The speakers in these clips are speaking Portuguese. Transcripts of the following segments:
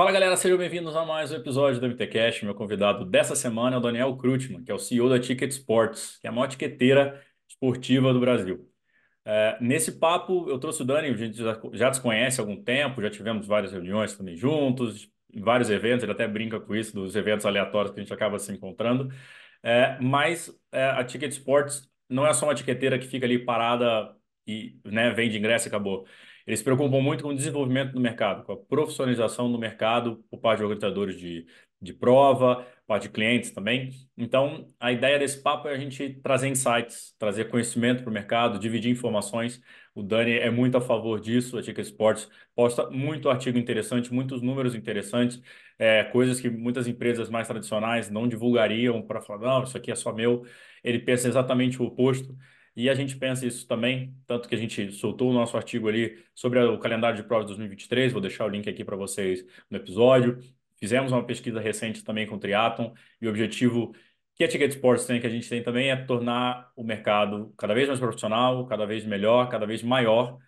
Fala galera, sejam bem-vindos a mais um episódio do MTCast. Meu convidado dessa semana é o Daniel Krutman, que é o CEO da Ticket Sports, que é a maior tiqueteira esportiva do Brasil. É, nesse papo, eu trouxe o Dani, a gente já, já se conhece há algum tempo, já tivemos várias reuniões também juntos, vários eventos, ele até brinca com isso, dos eventos aleatórios que a gente acaba se encontrando. É, mas é, a Ticket Sports não é só uma tiqueteira que fica ali parada e né, vende ingresso e acabou. Eles se preocupam muito com o desenvolvimento do mercado, com a profissionalização do mercado por parte de organizadores de, de prova, parte de clientes também. Então, a ideia desse papo é a gente trazer insights, trazer conhecimento para o mercado, dividir informações. O Dani é muito a favor disso, a Ticket Sports posta muito artigo interessante, muitos números interessantes, é, coisas que muitas empresas mais tradicionais não divulgariam para falar, não, isso aqui é só meu. Ele pensa exatamente o oposto. E a gente pensa isso também, tanto que a gente soltou o nosso artigo ali sobre o calendário de provas de 2023, vou deixar o link aqui para vocês no episódio. Fizemos uma pesquisa recente também com o Triathlon e o objetivo que a Ticket Sports tem, que a gente tem também, é tornar o mercado cada vez mais profissional, cada vez melhor, cada vez maior.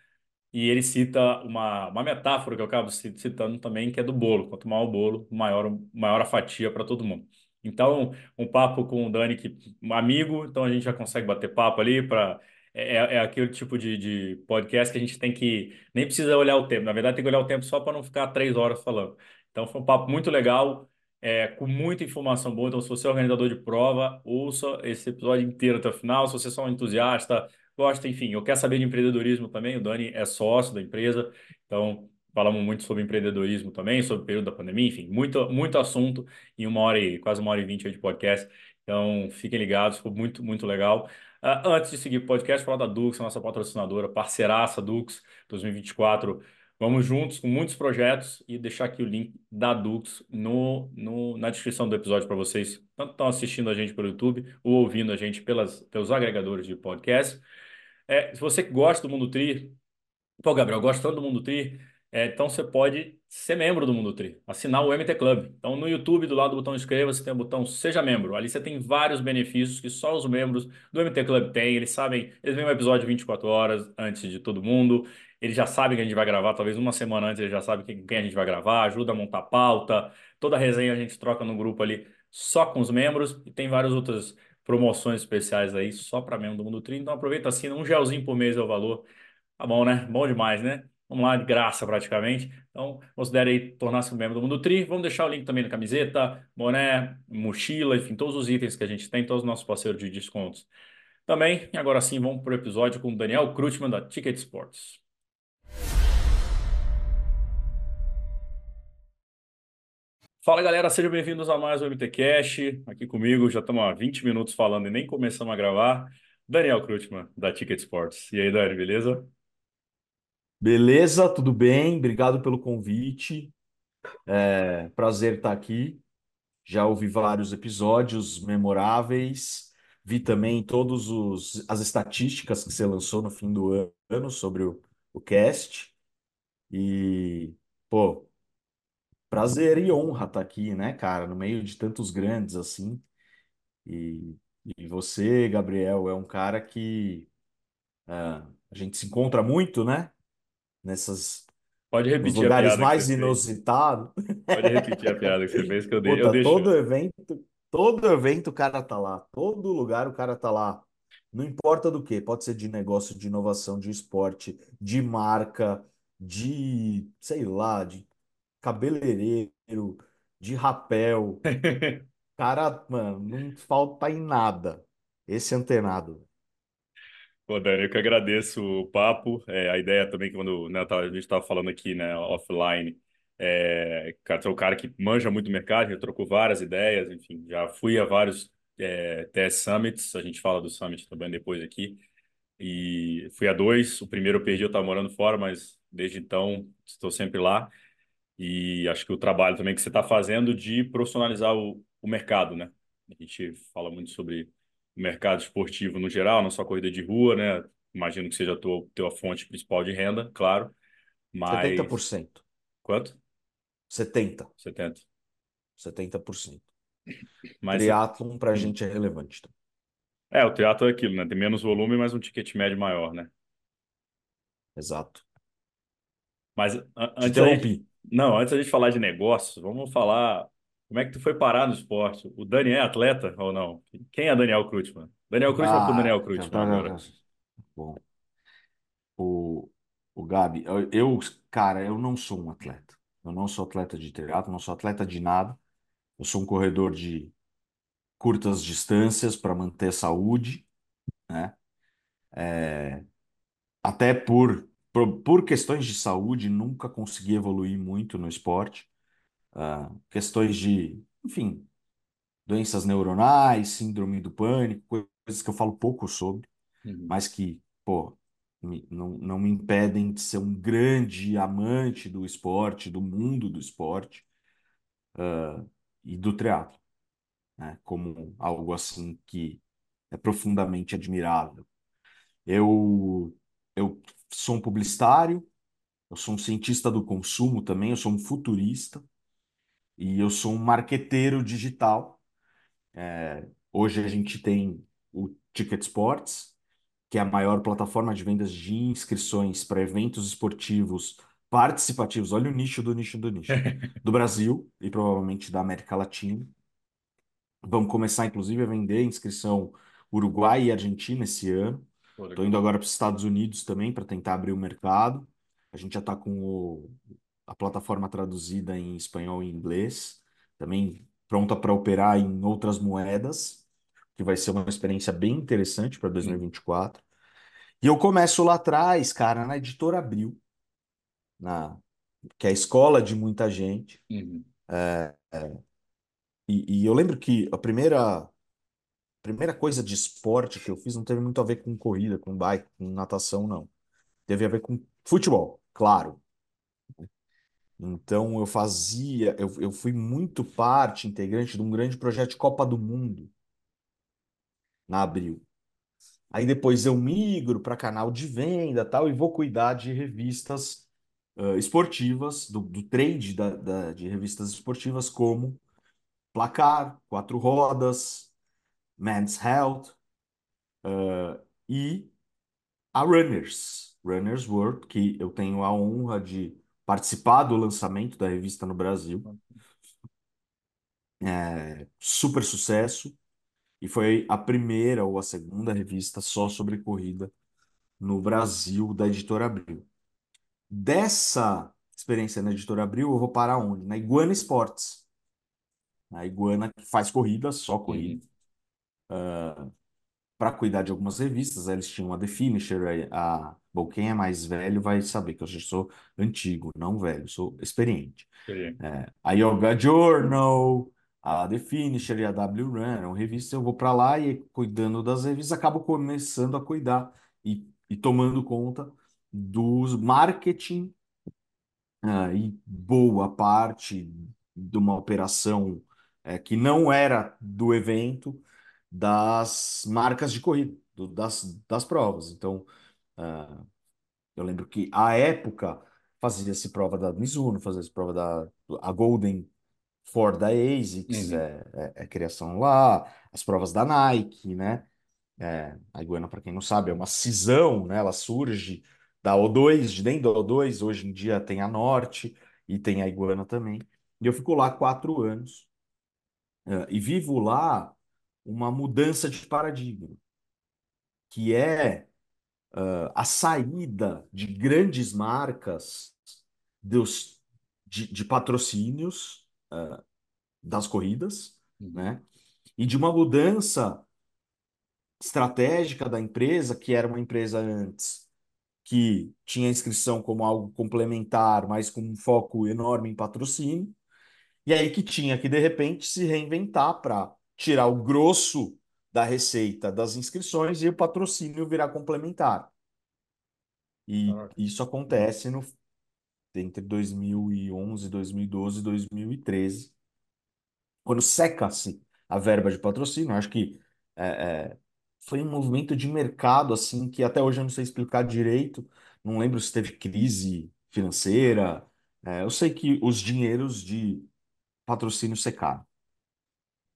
E ele cita uma, uma metáfora que eu acabo citando também, que é do bolo. Quanto maior o bolo, maior, maior a fatia para todo mundo. Então, um papo com o Dani, que um amigo, então a gente já consegue bater papo ali para é, é, é aquele tipo de, de podcast que a gente tem que nem precisa olhar o tempo. Na verdade, tem que olhar o tempo só para não ficar três horas falando. Então, foi um papo muito legal, é, com muita informação boa. Então, se você é organizador de prova, ouça esse episódio inteiro até o final. Se você é só um entusiasta, gosta, enfim, eu quero saber de empreendedorismo também. O Dani é sócio da empresa, então falamos muito sobre empreendedorismo também, sobre o período da pandemia, enfim, muito, muito assunto em uma hora e quase uma hora e vinte de podcast. Então, fiquem ligados, ficou muito, muito legal. Uh, antes de seguir o podcast, falar da Dux, a nossa patrocinadora, parceiraça Dux 2024. Vamos juntos com muitos projetos e deixar aqui o link da Dux no, no, na descrição do episódio para vocês, tanto estão assistindo a gente pelo YouTube ou ouvindo a gente pelas, pelos agregadores de podcast. É, se você gosta do Mundo Tri, pô, Gabriel, gosta tanto do Mundo Tri, é, então você pode ser membro do Mundo Tri, assinar o MT Club. Então no YouTube, do lado do botão inscreva-se, tem o botão Seja Membro. Ali você tem vários benefícios que só os membros do MT Club têm. Eles sabem, eles veem o episódio 24 horas antes de todo mundo. Eles já sabem que a gente vai gravar, talvez uma semana antes eles já sabem quem, quem a gente vai gravar, ajuda a montar pauta. Toda a resenha a gente troca no grupo ali só com os membros e tem várias outras promoções especiais aí só para membro do Mundo Tri. Então aproveita assim, um gelzinho por mês é o valor. Tá bom, né? Bom demais, né? Vamos lá, de graça praticamente. Então, considere aí tornar-se um membro do Mundo Tri. Vamos deixar o link também na camiseta, boné, mochila, enfim, todos os itens que a gente tem, todos os nossos parceiros de descontos. Também, e agora sim, vamos para o episódio com o Daniel Krutman, da Ticket Sports. Fala galera, sejam bem-vindos a mais um MTCast. Aqui comigo, já estamos há 20 minutos falando e nem começamos a gravar. Daniel Krutman, da Ticket Sports. E aí, Dani, beleza? Beleza, tudo bem? Obrigado pelo convite. É, prazer estar aqui. Já ouvi vários episódios memoráveis. Vi também todas as estatísticas que você lançou no fim do ano sobre o, o cast. E, pô, prazer e honra estar aqui, né, cara, no meio de tantos grandes assim. E, e você, Gabriel, é um cara que é, a gente se encontra muito, né? Nessas Pode nos repetir a lugares piada que mais você fez. inusitados. Pode repetir a piada que você fez que eu, dei, eu Puta, deixo. todo evento, todo evento o cara tá lá, todo lugar o cara tá lá. Não importa do que, pode ser de negócio, de inovação, de esporte, de marca, de, sei lá, de cabeleireiro, de rapel. Cara, mano, não falta em nada. Esse antenado. Pô, Dani, eu que agradeço o papo. É, a ideia também, quando né, a gente estava falando aqui, né, offline, é, cara, é um cara que manja muito do mercado, já trocou várias ideias, enfim, já fui a vários é, TS Summits, a gente fala do Summit também depois aqui, e fui a dois, o primeiro eu perdi, eu estava morando fora, mas desde então estou sempre lá, e acho que o trabalho também que você está fazendo de profissionalizar o, o mercado, né? A gente fala muito sobre o mercado esportivo no geral, não só corrida de rua, né? Imagino que seja a tua, tua fonte principal de renda, claro. Mas 70%. quanto? 70%. 70. 70%. Mas Triatlon pra hum. gente é relevante. é, o teatro é aquilo, né? Tem menos volume, mas um ticket médio maior, né? Exato. Mas a- Te antes interrompi. Não, antes da gente falar de negócios, vamos falar como é que tu foi parar no esporte. O Dani é atleta ou não? Quem é Daniel Krutman? Daniel Krutman Ah, Daniel já Krutman tá, já agora. tá. Bom, o, o Gabi, eu, cara, eu não sou um atleta. Eu não sou atleta de triatlo, não sou atleta de nada. Eu sou um corredor de curtas distâncias para manter a saúde, né? Até por, por, por questões de saúde, nunca consegui evoluir muito no esporte. Ah, questões de, enfim, doenças neuronais, síndrome do pânico, coisas que eu falo pouco sobre, Uhum, mas que, pô, me- não, não me impedem de ser um grande amante do esporte, do mundo do esporte, ah, e do triatlo, né? Como algo assim que é profundamente admirável. Eu, eu sou um publicitário, eu sou um cientista do consumo também, eu sou um futurista e eu sou um marqueteiro digital. Hoje a gente tem o Ticket Sports, que é a maior plataforma de vendas de inscrições para eventos esportivos participativos. Olha o nicho do nicho do nicho. Do Brasil e provavelmente da América Latina. Vamos começar, inclusive, a vender inscrição Uruguai e Argentina esse ano. Estou indo agora para os Estados Unidos também para tentar abrir o mercado. A gente já está com o- a plataforma traduzida em espanhol e inglês, também pronta para operar em outras moedas, que vai ser uma experiência bem interessante para Uhum, 2024. E vinte e eu começo lá atrás, cara, na Editora Abril, na, que é a escola de muita gente. uhum, E, e eu lembro que a primeira primeira coisa de esporte que eu fiz não teve muito a ver com corrida, com bike, com natação, não. Teve a ver com futebol, claro. Então eu fazia, eu, eu fui muito parte integrante de um grande projeto de Copa do Mundo na Abril. Aí depois eu migro para canal de venda tal e vou cuidar de revistas eh, esportivas, do, do trade da, da- de revistas esportivas como Placar, Quatro Rodas, Men's Health e a Runners, Runners World, que eu tenho a honra de participar do lançamento da revista no Brasil. É, super sucesso. E foi a primeira ou a segunda revista só sobre corrida no Brasil da Editora Abril. Dessa experiência na Editora Abril, eu vou parar onde? Na Iguana Esportes. A Iguana que faz corrida, só corrida. uhum. Para cuidar de algumas revistas. Eles tinham a The Finisher, a, Bom, quem é mais velho vai saber que eu já sou antigo, não velho, sou experiente. É, a Yoga Journal, a The Finisher e a W Run eram revistas. Eu vou para lá e cuidando das revistas, acabo começando a cuidar e, e tomando conta dos marketing ah, e boa parte de uma operação é, que não era do evento das marcas de corrida, do- das, das provas. Então, ah, eu lembro que à época fazia-se prova da Mizuno, fazia-se prova da a Golden Ford da ASICS, Uhum, é, é, é criação lá, as provas da Nike, né? É, a Iguana, para quem não sabe, é uma cisão, né? Ela surge da O2, de dentro da O2, hoje em dia tem a Norte e tem a Iguana também. E eu fico lá quatro anos, é, e vivo lá uma mudança de paradigma, que é a saída de grandes marcas dos, de, de patrocínios das corridas, uhum. né? E de uma mudança estratégica da empresa, que era uma empresa antes que tinha inscrição como algo complementar, mas com um foco enorme em patrocínio, e aí que tinha que, de repente, se reinventar para tirar o grosso da receita das inscrições e o patrocínio virar complementar. E Caraca. isso acontece no, entre 2011, 2012 e 2013, quando seca-se a verba de patrocínio. Acho que é, é, foi um movimento de mercado assim que até hoje eu não sei explicar direito. Não lembro se teve crise financeira. É, eu sei que os dinheiros de patrocínio secaram.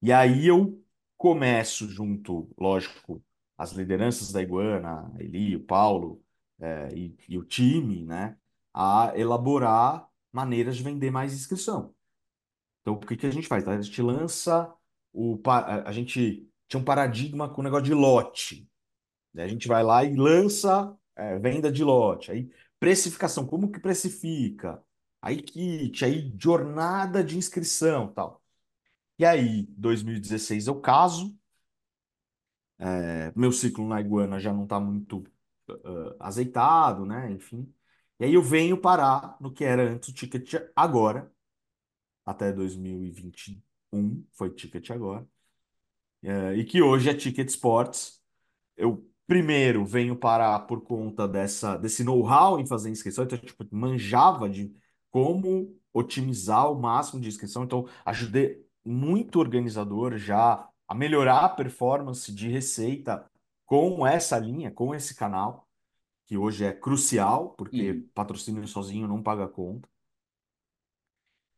E aí eu começo junto, lógico, as lideranças da Iguana, Eli, o Paulo, é, e, e o time, né, a elaborar maneiras de vender mais inscrição. Então, o que que a gente faz? A gente lança o. a gente tinha um paradigma com o negócio de lote. né? A gente vai lá e lança é, venda de lote. Aí, precificação, como que precifica? Aí, kit, aí, jornada de inscrição, tal. E aí, 2016 eu caso, é, meu ciclo na Iguana já não está muito ah, azeitado, né? Enfim. E aí eu venho parar no que era antes o ticket agora, até 2021, foi ticket agora, é, e que hoje é Ticket Sports. Eu primeiro venho parar por conta dessa, desse know-how em fazer inscrição, então tipo, manjava de como otimizar o máximo de inscrição, então ajudei muito organizador já a melhorar a performance de receita com essa linha, com esse canal, que hoje é crucial, porque Uhum. patrocínio sozinho não paga conta.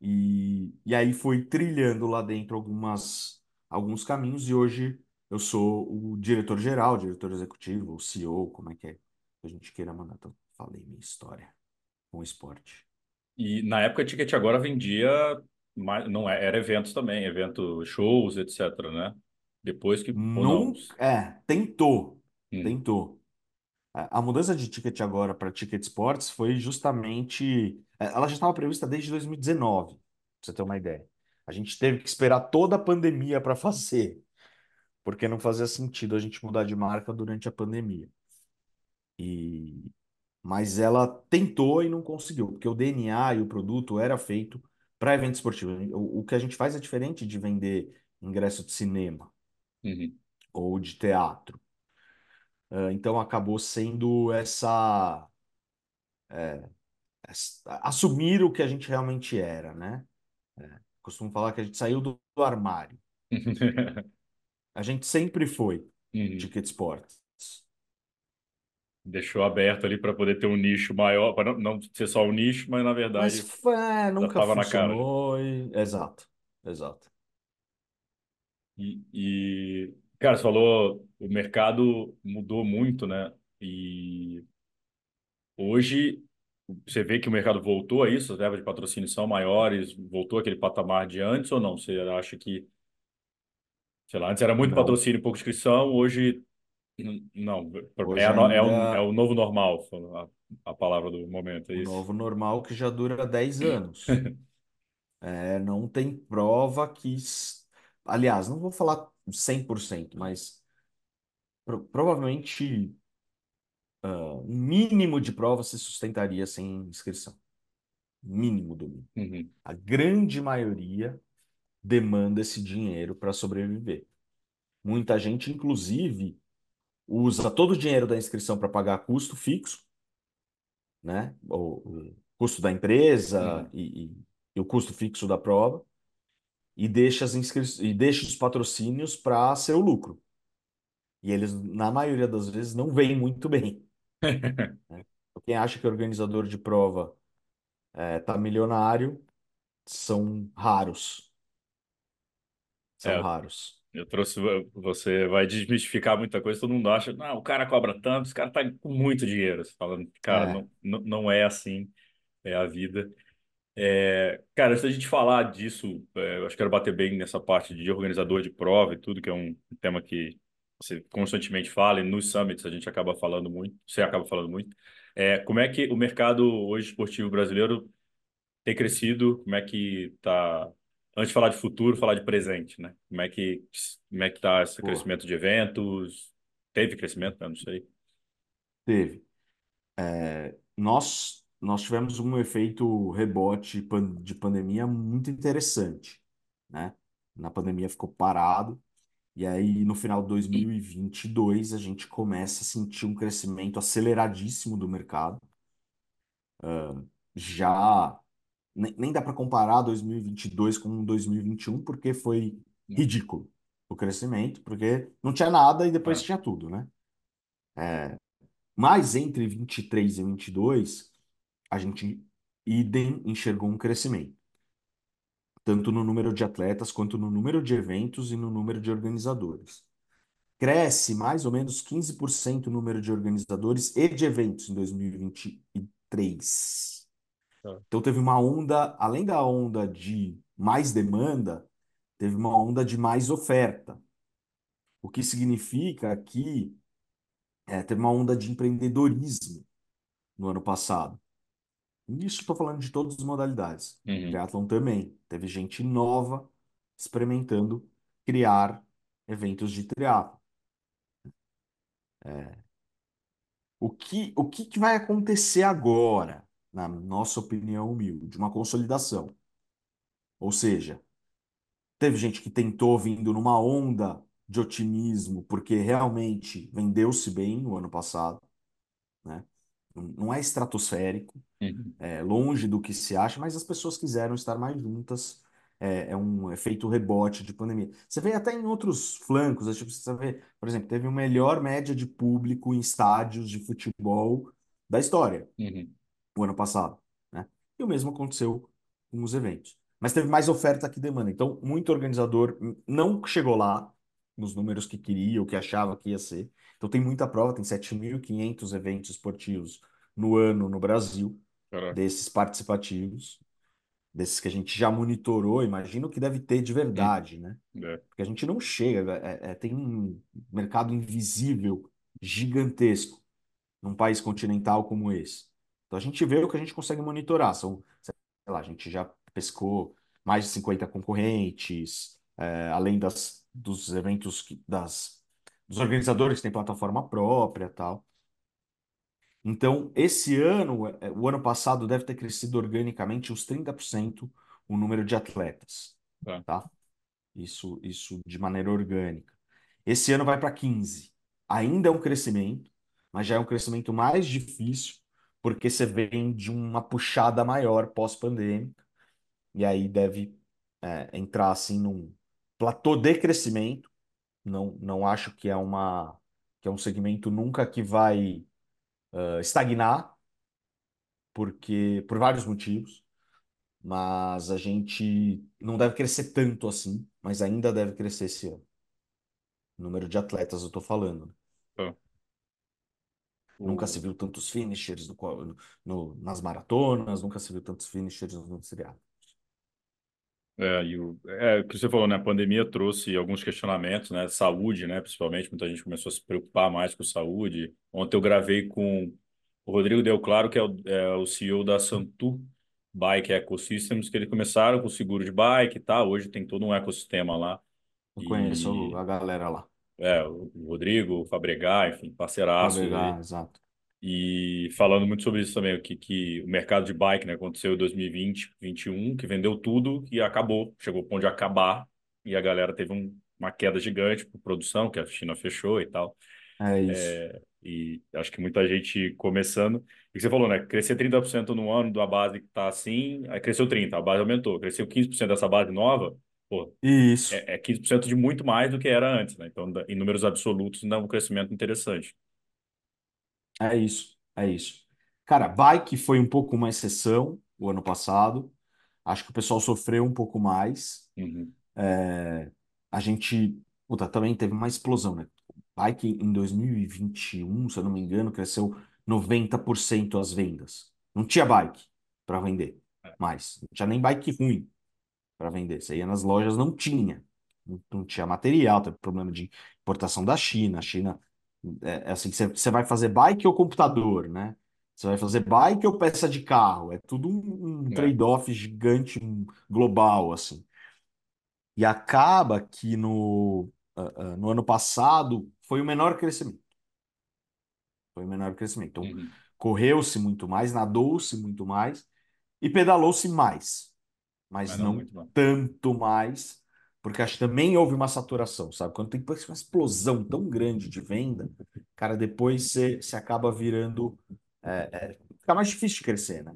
E, e aí foi trilhando lá dentro algumas, alguns caminhos, e hoje eu sou o diretor-geral, diretor executivo, o CEO, como é que é que a gente queira mandar. Então, falei minha história com o esporte. E na época, a Ticket Agora vendia, mais, não é, era eventos também, evento, shows, etc, né? Depois que, não? É, tentou, Uhum. tentou. A mudança de ticket agora para Ticket Sports foi justamente. é, Ela já estava prevista desde 2019, pra você ter uma ideia. A gente teve que esperar toda a pandemia para fazer, porque não fazia sentido a gente mudar de marca durante a pandemia. E... Mas ela tentou e não conseguiu, porque o DNA e o produto era feito para evento esportivo. O, o que a gente faz é diferente de vender ingresso de cinema Uhum. ou de teatro. Ah, Então acabou sendo essa assumir o que a gente realmente era, né? Costumo falar que a gente saiu do, do armário. A gente sempre foi Uhum. Ticket Sports. Deixou aberto ali para poder ter um nicho maior, para não, não ser só um nicho, mas na Mas verdade é, já nunca funcionou. e- Exato, exato. E, e, cara, você falou, o mercado mudou muito, né? E hoje você vê que o mercado voltou a isso, as verbas de patrocínio são maiores, voltou aquele patamar de antes ou não? Você acha que, sei lá, antes era muito Não, patrocínio, pouca inscrição, hoje não, é, a no- é, um, é ainda o novo normal, a, a palavra do momento, é o isso? novo normal que já dura 10 anos. É, não tem prova que. Aliás, não vou falar 100%, mas pro- provavelmente um mínimo de prova se sustentaria sem inscrição. Mínimo do mínimo. Uhum, A grande maioria demanda esse dinheiro para sobreviver. Muita gente, inclusive, usa todo o dinheiro da inscrição para pagar custo fixo, né? O, custo da empresa uhum. e, e- e o custo fixo da prova, e deixa as inscri... e deixa os patrocínios para ser o lucro. E eles, na maioria das vezes, não veem muito bem. né? Quem acha que o organizador de prova está milionário são raros. São É, raros. Eu trouxe, você vai desmistificar muita coisa, todo mundo acha, não, o cara cobra tanto, esse cara tá com muito dinheiro. Você falando, cara, É, não, não, não é assim, é a vida. É, cara, antes da gente falar disso, é, eu acho que quero bater bem nessa parte de organizador de prova e tudo, que é um tema que você constantemente fala, e nos summits a gente acaba falando muito, você acaba falando muito. É, como é que o mercado hoje esportivo brasileiro tem crescido? Como é que tá? Antes de falar de futuro, falar de presente, né? Como é que como é que tá esse boa. crescimento de eventos? Teve crescimento? Eu não sei. Teve. Nós, nós tivemos um efeito rebote de pandemia muito interessante, né? Na pandemia ficou parado, e aí no final de 2022 a gente começa a sentir um crescimento aceleradíssimo do mercado. Já nem, nem dá para comparar 2022 com 2021, porque foi ridículo o crescimento, porque não tinha nada e depois Ah, tinha tudo, né? Mas entre 23 e 22, a gente idem enxergou um crescimento. tanto no número de atletas, quanto no número de eventos e no número de organizadores. Cresce mais ou menos 15% o número de organizadores e de eventos em 2023. Tá. Então teve uma onda, além da onda de mais demanda, teve uma onda de mais oferta. O que significa que é, teve uma onda de empreendedorismo no ano passado. Isso estou falando de todas as modalidades. Uhum. Triathlon também. Teve gente nova experimentando criar eventos de triatlon. O que, o que, que vai acontecer agora, na nossa opinião humilde? Uma consolidação. Ou seja, teve gente que tentou vindo numa onda de otimismo, porque realmente vendeu-se bem no ano passado, né? Não é estratosférico, Uhum. é longe do que se acha, mas as pessoas quiseram estar mais juntas. É, é um efeito rebote de pandemia. Você vê até em outros flancos, é tipo, você vê, por exemplo, teve a melhor média de público em estádios de futebol da história Uhum. O ano passado, né? E o mesmo aconteceu com os eventos. Mas teve mais oferta que demanda. Então, muito organizador não chegou lá nos números que queria ou que achava que ia ser. Então, tem muita prova, tem 7.500 eventos esportivos no ano no Brasil, Caraca. desses participativos, desses que a gente já monitorou. Imagino que deve ter de Uhum. verdade, né? É. Porque a gente não chega, é- é- tem um mercado invisível gigantesco num país continental como esse. Então a gente vê o que a gente consegue monitorar. São, sei lá, a gente já pescou mais de 50 concorrentes, é, além das, dos eventos que- das, dos organizadores que têm plataforma própria tal. Então, esse ano, é, o ano passado deve ter crescido organicamente uns 30% o número de atletas, Tá. tá? Isso, isso de maneira orgânica. Esse ano vai para 15. Ainda é um crescimento, mas já é um crescimento mais difícil, porque você vem de uma puxada maior pós-pandêmica, e aí deve é, entrar assim num platô de crescimento. Não, não acho que é uma que é um segmento nunca que vai uh, estagnar, porque por vários motivos, mas a gente não deve crescer tanto assim, mas ainda deve crescer esse ano. Número de atletas, eu tô falando. Tá. Nunca se viu tantos finishers no, no- nas maratonas, nunca se viu tantos finishers no triatlo. É, e o, é, o que você falou, né? A pandemia trouxe alguns questionamentos, né? Saúde, né? Principalmente, muita gente começou a se preocupar mais com saúde. Ontem eu gravei com o Rodrigo Deu Claro, que é o, é o CEO da Santu Bike Ecosystems, que eles começaram com seguro de bike e tal. Hoje tem todo um ecossistema lá. Eu conheço E a galera lá. É, o Rodrigo, o Fabregat, enfim, parceiraço. Fabrigar, exato. E falando muito sobre isso também, o que, que o mercado de bike, né, aconteceu em 2020, 2021, que vendeu tudo e acabou. Chegou ao ponto de acabar e a galera teve um, uma queda gigante por produção, que a China fechou e tal. É isso. É, e acho que muita gente começando. E você falou, né? Crescer 30% no ano da base que está assim, aí cresceu 30%, a base aumentou. Cresceu 15% dessa base nova, pô, Isso. é, é 15% de muito mais do que era antes, né? Então, em números absolutos, é um crescimento interessante. É isso. É isso. Cara, bike foi um pouco uma exceção o ano passado. Acho que o pessoal sofreu um pouco mais. Uhum. É, a gente, puta, também teve uma explosão, né? Bike em 2021, se eu não me engano, cresceu 90% as vendas. Não tinha bike para vender mais. Não tinha nem bike ruim para vender. Você ia nas lojas, não tinha. Não, tinha material, teve problema de importação da China. A China, é, é assim, você, você vai fazer bike ou computador, né? Você vai fazer bike ou peça de carro? É tudo um, um É. trade-off gigante, um global, assim. E acaba que no, ah, ah, no ano passado foi o menor crescimento. Foi o menor crescimento. Então, Uhum. correu-se muito mais, nadou-se muito mais e pedalou-se mais, mas Mas não não tanto mais, porque acho que também houve uma saturação, sabe? Quando tem uma explosão tão grande de venda, cara, depois você, você acaba virando. É, é, fica mais difícil de crescer, né?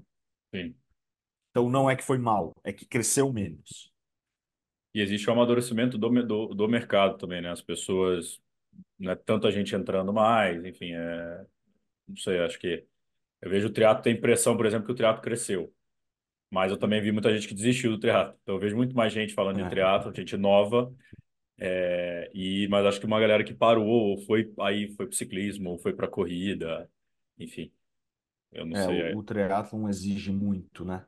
Sim. Então não é que foi mal, é que cresceu menos. E existe o amadurecimento do, do, do mercado também, né? As pessoas, não é tanta gente entrando mais, enfim, é, não sei, acho que eu vejo o triatlo tem impressão, por exemplo, que o triatlo cresceu, mas eu também vi muita gente que desistiu do triatlo. Então eu vejo muito mais gente falando de É, triatlo, gente nova, é, e mas acho que uma galera que parou, ou foi aí foi para ciclismo, ou foi para corrida, enfim. Eu não É, sei. o, o triatlon exige muito, né?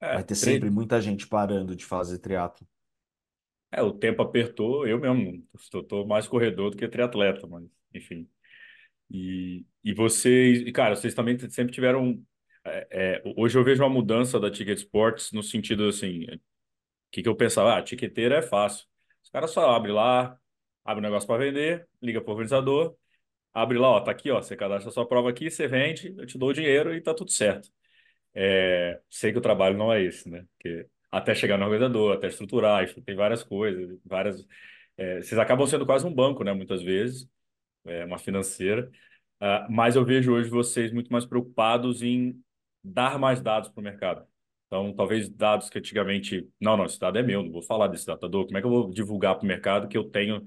é, Vai ter sempre muita gente parando de fazer triatlon. é, o tempo apertou, eu mesmo estou mais corredor do que triatleta, mas enfim. E, e vocês, cara, vocês também sempre tiveram. É, é, hoje eu vejo uma mudança da Ticket Sports no sentido assim, o que, que eu pensava? Ah, tiqueteira é fácil. Os caras só abrem lá, abre um negócio para vender, liga para o organizador, abre lá, ó, tá aqui, ó, você cadastra a sua prova aqui, você vende, eu te dou o dinheiro e tá tudo certo. É, sei que o trabalho não é esse, né? Porque até chegar no organizador, até estruturar, tem várias coisas, várias. é, vocês acabam sendo quase um banco, né? Muitas vezes, é, uma financeira. Ah, mas eu vejo hoje vocês muito mais preocupados em dar mais dados para o mercado. Então, talvez dados que antigamente, não, não, esse dado é meu, não vou falar desse datador. Como é que eu vou divulgar para o mercado que eu tenho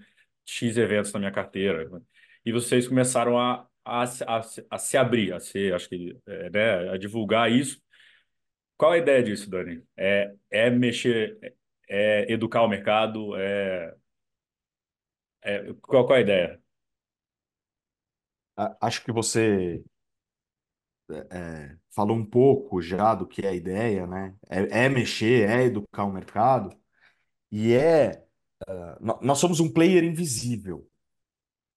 X eventos na minha carteira? E vocês começaram a, a, a, a se abrir, a ser, acho que, é, né, a divulgar isso. Qual a ideia disso, Dani? É, é mexer, é, educar o mercado? É, é, qual, qual a ideia? Acho que você é, falou um pouco já do que é a ideia, né? É, é mexer, é educar o mercado e é. nó- nós somos um player invisível,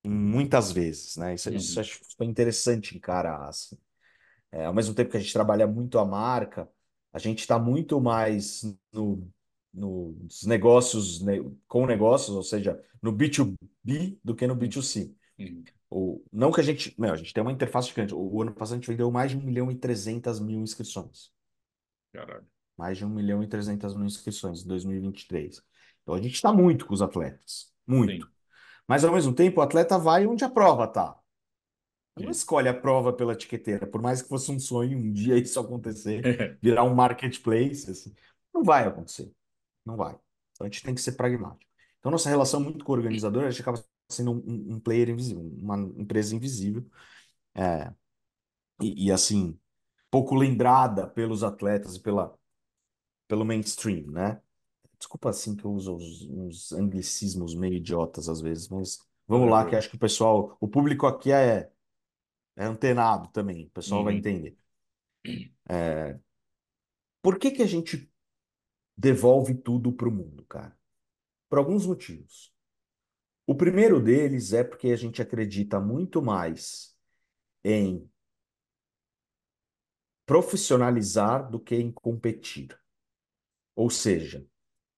muitas vezes, né? Isso, isso Uhum, acho super interessante encarar, assim. É, ao mesmo tempo que a gente trabalha muito a marca, a gente está muito mais no, nos negócios, né, com negócios, ou seja, no B2B do que no uhum, B2C. uhum. O, não que a gente. Não, a gente tem uma interface gigante. O, o ano passado a gente vendeu mais de um milhão e 300 mil inscrições. Caralho. Mais de um milhão e 300 mil inscrições em 2023. Então a gente está muito com os atletas. Muito. Sim, Mas ao mesmo tempo o atleta vai onde a prova está. Não escolhe a prova pela etiqueteira, por mais que fosse um sonho um dia isso acontecer, virar um marketplace, assim, não vai acontecer, não vai. Então a gente tem que ser pragmático. Então nossa relação muito com o organizador, a gente acaba sendo um, um player invisível, uma empresa invisível, é, e, e, assim, pouco lembrada pelos atletas e pela, pelo mainstream, né? Desculpa assim que eu uso uns, uns anglicismos meio idiotas às vezes, mas vamos lá, que acho que o pessoal, o público aqui é é antenado também, o pessoal vai Uhum. entender. Por que que a gente devolve tudo para o mundo, cara? Por alguns motivos. O primeiro deles é porque a gente acredita muito mais em profissionalizar do que em competir. Ou seja,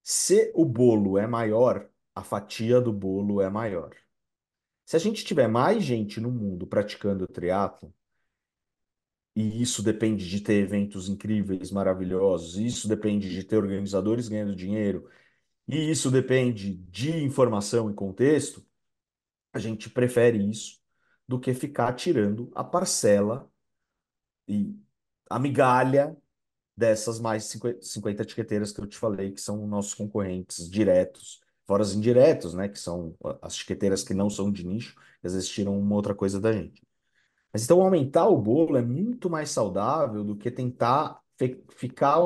se o bolo é maior, a fatia do bolo é maior. Se a gente tiver mais gente no mundo praticando triatlo, e isso depende de ter eventos incríveis, maravilhosos, isso depende de ter organizadores ganhando dinheiro, e isso depende de informação e contexto, a gente prefere isso do que ficar tirando a parcela e a migalha dessas mais 50 50 etiqueteiras que eu te falei, que são nossos concorrentes diretos, fora os indiretos, né, que são as etiqueteiras que não são de nicho, que às vezes tiram uma outra coisa da gente. Mas então aumentar o bolo é muito mais saudável do que tentar ficar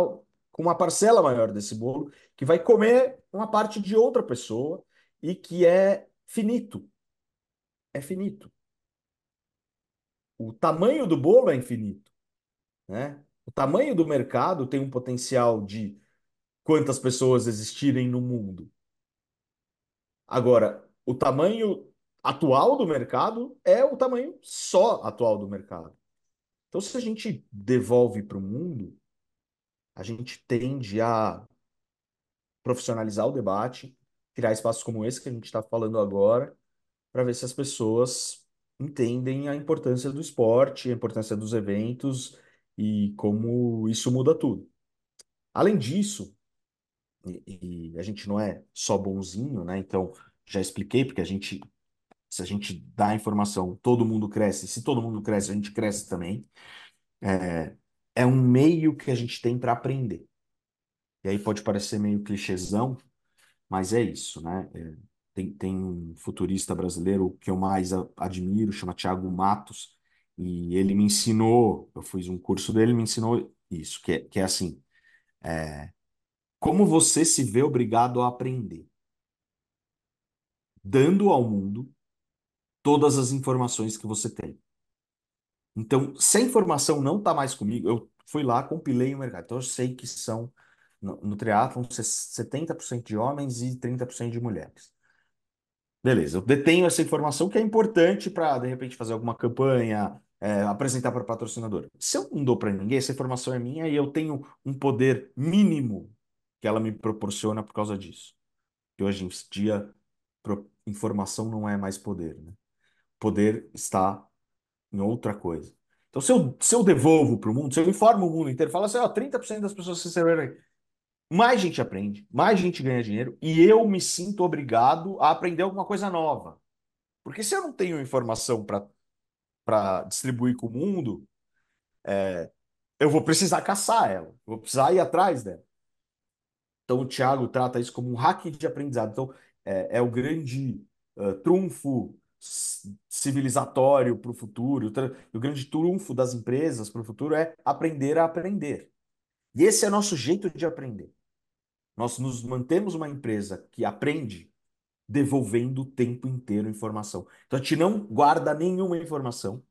com uma parcela maior desse bolo, que vai comer uma parte de outra pessoa e que é finito. É finito. O tamanho do bolo é infinito, né? O tamanho do mercado tem um potencial de quantas pessoas existirem no mundo. Agora, o tamanho atual do mercado é o tamanho só atual do mercado. Então, se a gente devolve para o mundo, a gente tende a profissionalizar o debate, criar espaços como esse que a gente está falando agora, para ver se as pessoas entendem a importância do esporte, a importância dos eventos e como isso muda tudo. Além disso, e, e a gente não é só bonzinho, né? Então, já expliquei, porque a gente, se a gente dá informação, todo mundo cresce, se todo mundo cresce, a gente cresce também. É, é um meio que a gente tem para aprender. E aí pode parecer meio clichêzão, mas é isso, né? É, tem, tem um futurista brasileiro que eu mais admiro, chama Thiago Matos, e ele me ensinou, eu fiz um curso dele, ele me ensinou isso, que é, que é assim, como você se vê obrigado a aprender, dando ao mundo todas as informações que você tem. Então, se a informação não está mais comigo, eu fui lá, compilei o mercado. Então, eu sei que são, no, no triatlon, 70% de homens e 30% de mulheres. Beleza, eu detenho essa informação que é importante para, de repente, fazer alguma campanha, é, apresentar para patrocinador. Se eu não dou para ninguém, essa informação é minha e eu tenho um poder mínimo que ela me proporciona por causa disso. Que hoje em dia, informação não é mais poder, né? Poder está em outra coisa. Então, se eu, se eu devolvo para o mundo, se eu informo o mundo inteiro, falo assim, ó, 30% das pessoas que se mais gente aprende, mais gente ganha dinheiro e eu me sinto obrigado a aprender alguma coisa nova. Porque se eu não tenho informação para distribuir com o mundo, é, eu vou precisar caçar ela, vou precisar ir atrás dela. Então o Thiago trata isso como um hack de aprendizado. Então é, é o grande uh, trunfo civilizatório para o futuro. O grande trunfo das empresas para o futuro é aprender a aprender. E esse é nosso jeito de aprender. Nós nos mantemos uma empresa que aprende devolvendo o tempo inteiro informação. Então a gente não guarda nenhuma informação.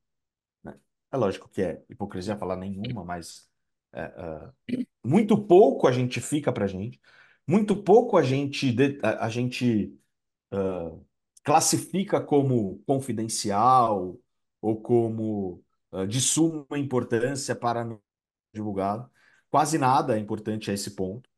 Né? É lógico que é hipocrisia falar nenhuma, mas é, é, muito pouco a gente fica para a gente, muito pouco a gente, a, a gente uh, classifica como confidencial ou como uh, de suma importância para divulgado. Quase nada é importante a esse ponto.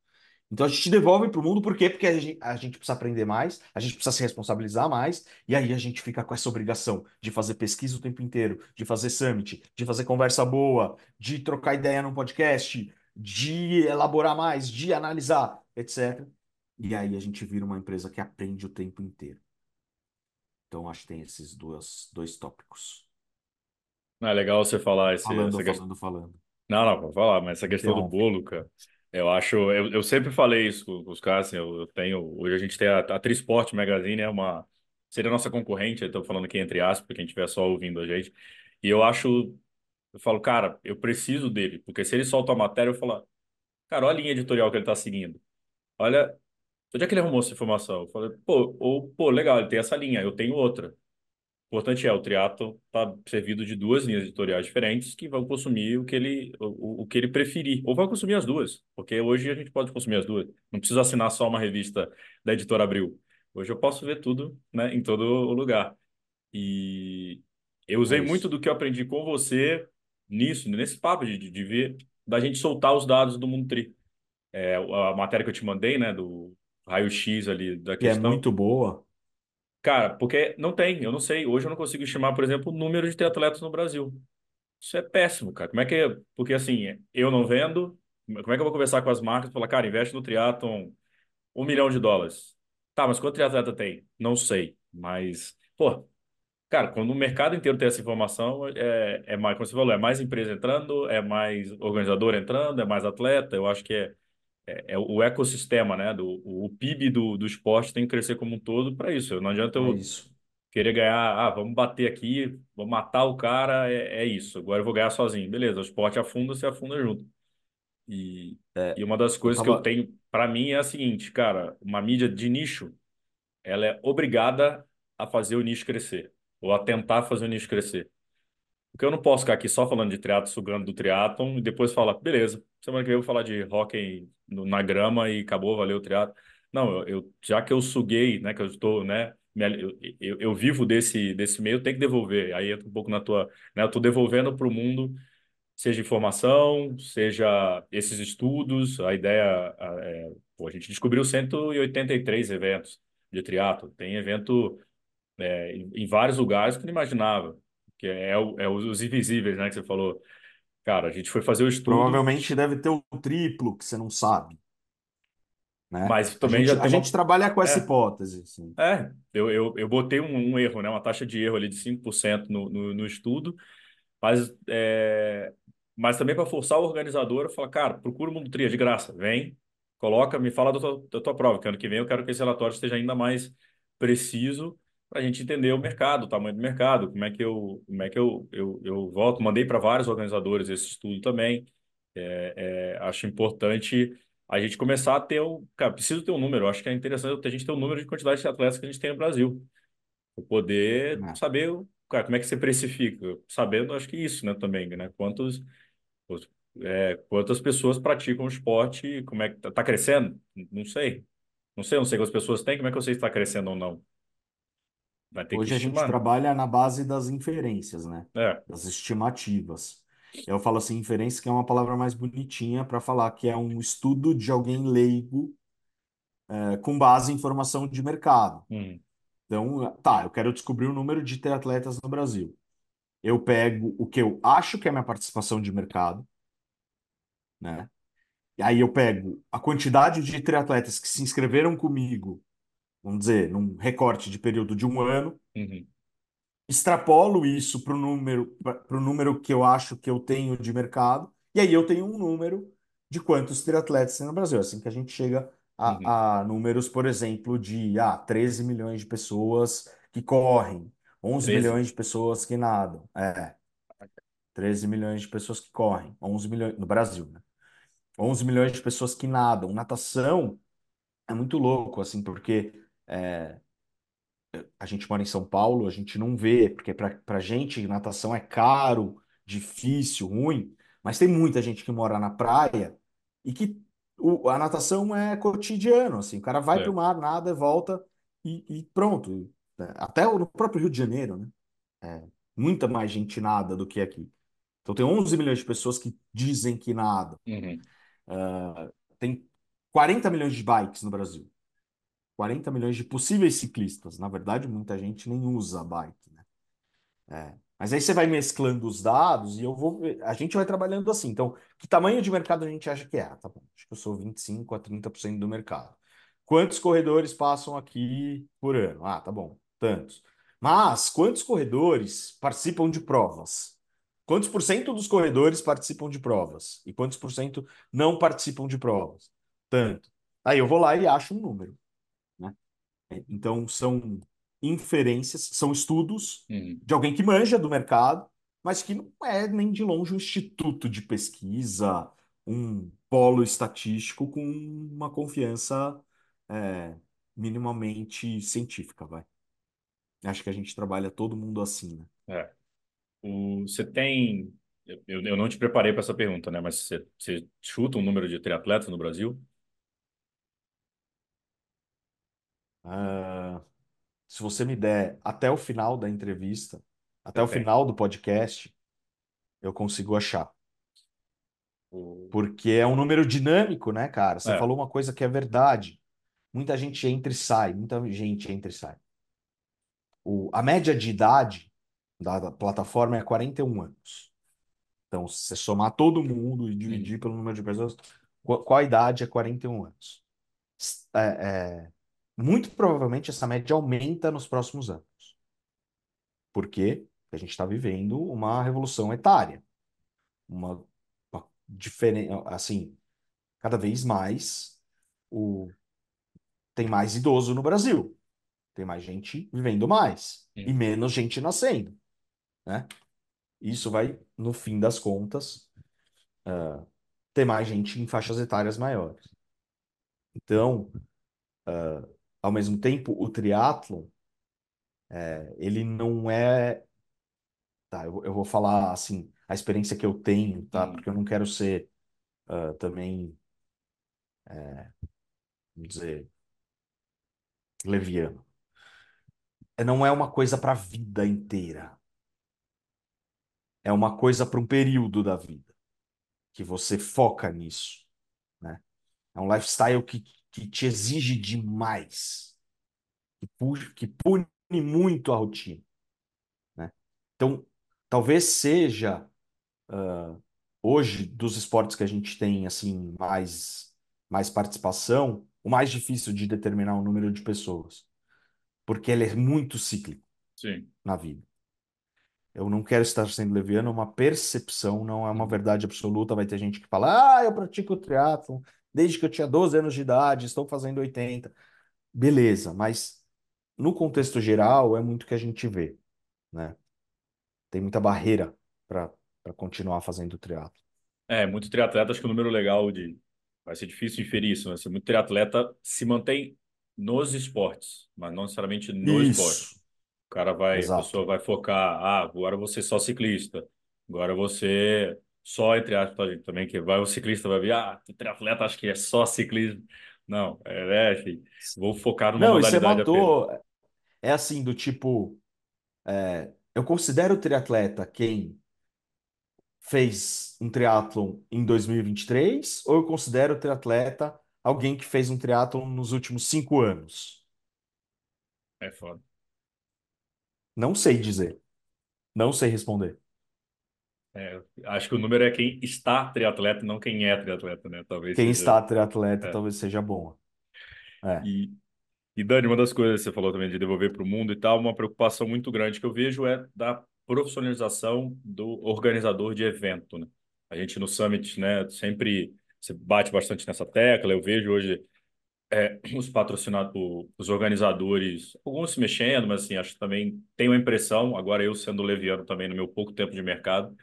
Então a gente devolve para o mundo, por quê? Porque a gente, a gente, precisa aprender mais, a gente precisa se responsabilizar mais, e aí a gente fica com essa obrigação de fazer pesquisa o tempo inteiro, de fazer summit, de fazer conversa boa, de trocar ideia num podcast, de elaborar mais, de analisar, etc. E aí a gente vira uma empresa que aprende o tempo inteiro. Então acho que tem esses dois, dois tópicos. É legal você falar esse. Falando, falando, falando. Não, não, vou falar, mas essa questão do bolo, cara. Eu acho, eu, eu sempre falei isso com, os caras, assim, eu, eu, tenho, hoje a gente tem a, a Trisport Magazine, é uma, seria nossa concorrente, eu tô falando aqui entre aspas, para quem estiver só ouvindo a gente, e eu acho, eu falo, cara, eu preciso dele, porque se ele solta a matéria, eu falo, cara, olha a linha editorial que ele tá seguindo, olha, onde é que ele arrumou essa informação? Eu falei, pô, ou, pô, legal, ele tem essa linha, eu tenho outra importante é, o triatlo está servido de duas linhas editoriais diferentes que vão consumir o que ele, o, o que ele preferir, ou vão consumir as duas, porque hoje a gente pode consumir as duas. Não preciso assinar só uma revista da editora Abril. Hoje eu posso ver tudo né, em todo lugar. E eu usei é muito do que eu aprendi com você nisso, nesse papo de, de, ver, da gente soltar os dados do mundo tri. É, a matéria que eu te mandei, né, do raio-x ali da questão. Que é muito boa Cara, porque não tem, eu não sei. Hoje eu não consigo estimar, por exemplo, o número de triatletas no Brasil. Isso é péssimo, cara. Como é que é? Porque assim, eu não vendo, como é que eu vou conversar com as marcas e falar, cara, investe no triatlon um milhão de dólares. Tá, mas quanto triatleta tem? Não sei. Mas, pô, cara, quando o mercado inteiro tem essa informação, é, é mais, como você falou, é mais empresa entrando, é mais organizador entrando, é mais atleta. Eu acho que é é, é, o ecossistema, né? Do, o PIB do, do esporte tem que crescer como um todo para isso. Não adianta eu é isso. querer ganhar, ah, vamos bater aqui, vamos matar o cara, é, é isso. Agora eu vou ganhar sozinho. Beleza, o esporte afunda, você afunda junto. E, é, e uma das coisas tava... que eu tenho para mim é a seguinte, cara, uma mídia de nicho, ela é obrigada a fazer o nicho crescer, ou a tentar fazer o nicho crescer. Porque eu não posso ficar aqui só falando de triatlo, sugando do triatlon, e depois falar, beleza, semana que vem eu vou falar de hockey na grama e acabou, valeu o triatlo. Não, eu, eu, já que eu suguei, né, que eu estou, né, eu, eu, eu, vivo desse, desse meio, tenho que devolver. Aí entra um pouco na tua, né, eu estou devolvendo para o mundo, seja informação, seja esses estudos, a ideia, é, pô, a gente descobriu 183 eventos de triatlo, tem evento é, em vários lugares que não imaginava que é, é, é os invisíveis, né, que você falou. Cara, a gente foi fazer o estudo. Provavelmente deve ter o triplo que você não sabe. Né? Mas também a gente, já a gente trabalha com essa é. hipótese. Assim. É, eu, eu, eu botei um, um, erro, né? uma taxa de erro ali de 5% no, no, no estudo, mas, é, mas também para forçar o organizador a falar, cara, procura o Mundo Tria de graça, vem, coloca, me fala da tua, da tua prova, que ano que vem eu quero que esse relatório esteja ainda mais preciso para a gente entender o mercado, o tamanho do mercado, como é que eu, como é que eu, eu, eu volto. Mandei para vários organizadores esse estudo também. É, é, acho importante a gente começar a ter o. Cara, preciso ter um número. Acho que é interessante a gente ter um número de quantidade de atletas que a gente tem no Brasil. Para poder é. saber cara, como é que você precifica? Sabendo, acho que isso, né, também, né? Quantos, os- é, quantas pessoas praticam o esporte, como é que tá, tá crescendo? Não sei. Não sei, não sei quantas pessoas tem, como é que eu sei se está crescendo ou não? Hoje a gente trabalha na base das inferências, né? É. Das estimativas. Eu falo assim, inferência, que é uma palavra mais bonitinha para falar que é um estudo de alguém leigo, é, com base em informação de mercado. Uhum, Então, tá, eu quero descobrir o número de triatletas no Brasil. Eu pego o que eu acho que é minha participação de mercado, né? E aí eu pego a quantidade de triatletas que se inscreveram comigo, vamos dizer, num recorte de período de um ano, uhum, extrapolo isso para o número, para o número que eu acho que eu tenho de mercado, e aí eu tenho um número de quantos triatletas tem no Brasil. Assim que a gente chega uhum. a, a números, por exemplo, de ah, 13 milhões de pessoas que correm, 11 13. milhões de pessoas que nadam. É, 13 milhões de pessoas que correm, 11 milhões no Brasil, né? 11 milhões de pessoas que nadam. Natação é muito louco, assim, porque é, a gente mora em São Paulo, a gente não vê, porque para gente natação é caro, difícil, ruim, mas tem muita gente que mora na praia e que o- a natação é cotidiano, assim, o cara vai para o É. mar, nada, volta e, e pronto. Até no próprio Rio de Janeiro, né? É, muita mais gente nada do que aqui. Então tem 11 milhões de pessoas que dizem que nadam. Uhum. Tem 40 milhões de bikes no Brasil. 40 milhões de possíveis ciclistas. Na verdade, muita gente nem usa bike, né? É. Mas aí você vai mesclando os dados e eu vou. A gente vai trabalhando assim. Então, que tamanho de mercado a gente acha que é? Ah, tá bom. Acho que eu sou 25 a 30% do mercado. Quantos corredores passam aqui por ano? Ah, tá bom. Tantos. Mas quantos corredores participam de provas? Quantos por cento dos corredores participam de provas? E quantos por cento não participam de provas? Tanto. Aí eu vou lá e acho um número. Então, são inferências, são estudos Uhum. de alguém que manja do mercado, mas que não é nem de longe um instituto de pesquisa, um polo estatístico com uma confiança é, minimamente científica, vai. Acho que a gente trabalha todo mundo assim, né? É. O, você tem. Eu, eu não te preparei para essa pergunta, né? Mas você, você chuta um número de triatletas no Brasil? Ah, se você me der até o final da entrevista, até o final do podcast, eu consigo achar. O, Porque é um número dinâmico, né, cara? Você é. falou uma coisa que é verdade. Muita gente entra e sai, muita gente entra e sai. O, a média de idade da, da plataforma é 41 anos. Então, se você somar todo mundo e dividir Uhum. pelo número de pessoas, qual, qual a idade é 41 anos? É, é, muito provavelmente essa média aumenta nos próximos anos. Por quê? Porque a gente está vivendo uma revolução etária. Uma, uma diferença, assim, cada vez mais o, tem mais idoso no Brasil. Tem mais gente vivendo mais e Uhum. menos gente nascendo, né? Isso vai, no fim das contas, ter mais gente em faixas etárias maiores. Então, ao mesmo tempo, o triatlon, é, ele não é... Tá, eu, eu vou falar, assim, a experiência que eu tenho, tá? Porque eu não quero ser ah, também, vamos dizer, leviano. É, Não é uma coisa para a vida inteira. É uma coisa para um período da vida, que você foca nisso, né? É um lifestyle que, que te exige demais, que, que pune muito a rotina, né? Então, talvez seja, hoje, dos esportes que a gente tem, assim, mais, mais participação, o mais difícil de determinar o número de pessoas, porque ele é muito cíclico Sim. na vida. Eu não quero estar sendo leviano, é uma percepção, não é uma Uhum. verdade absoluta. Vai ter gente que fala, ah, eu pratico triatlon desde que eu tinha 12 anos de idade, estou fazendo 80. Beleza, mas no contexto geral é muito que a gente vê, né? Tem muita barreira para continuar fazendo triatlo. É, muito triatleta, acho que o número legal de. Vai ser difícil inferir isso, né? Se muito triatleta se mantém nos esportes, mas não necessariamente no esporte. Isso, O cara vai, a Exato. pessoa vai focar, ah, agora vou ser só ciclista. Agora você só entre aspas, gente, também que vai o ciclista vai ver, ah, triatleta acho que é só ciclismo. Não, é, é, enfim, vou focar numa Não, você apenas. matou. É assim, do tipo, é, eu considero triatleta quem fez um triatlon em 2023 ou eu considero triatleta alguém que fez um triatlon nos últimos cinco anos? É foda. Não sei dizer. Não sei responder. É, acho que o número é quem está triatleta, não quem é triatleta, né? Talvez Quem seja. está triatleta é. talvez seja bom. É. E, e Dani, uma das coisas que você falou também de devolver para o mundo e tal, uma preocupação muito grande que eu vejo é da profissionalização do organizador de evento, né? A gente no Summit, né, sempre se bate bastante nessa tecla. Eu vejo hoje é, os patrocinadores, os organizadores, alguns se mexendo, mas assim, acho que também tenho a impressão, agora eu sendo leviano também no meu pouco tempo de mercado,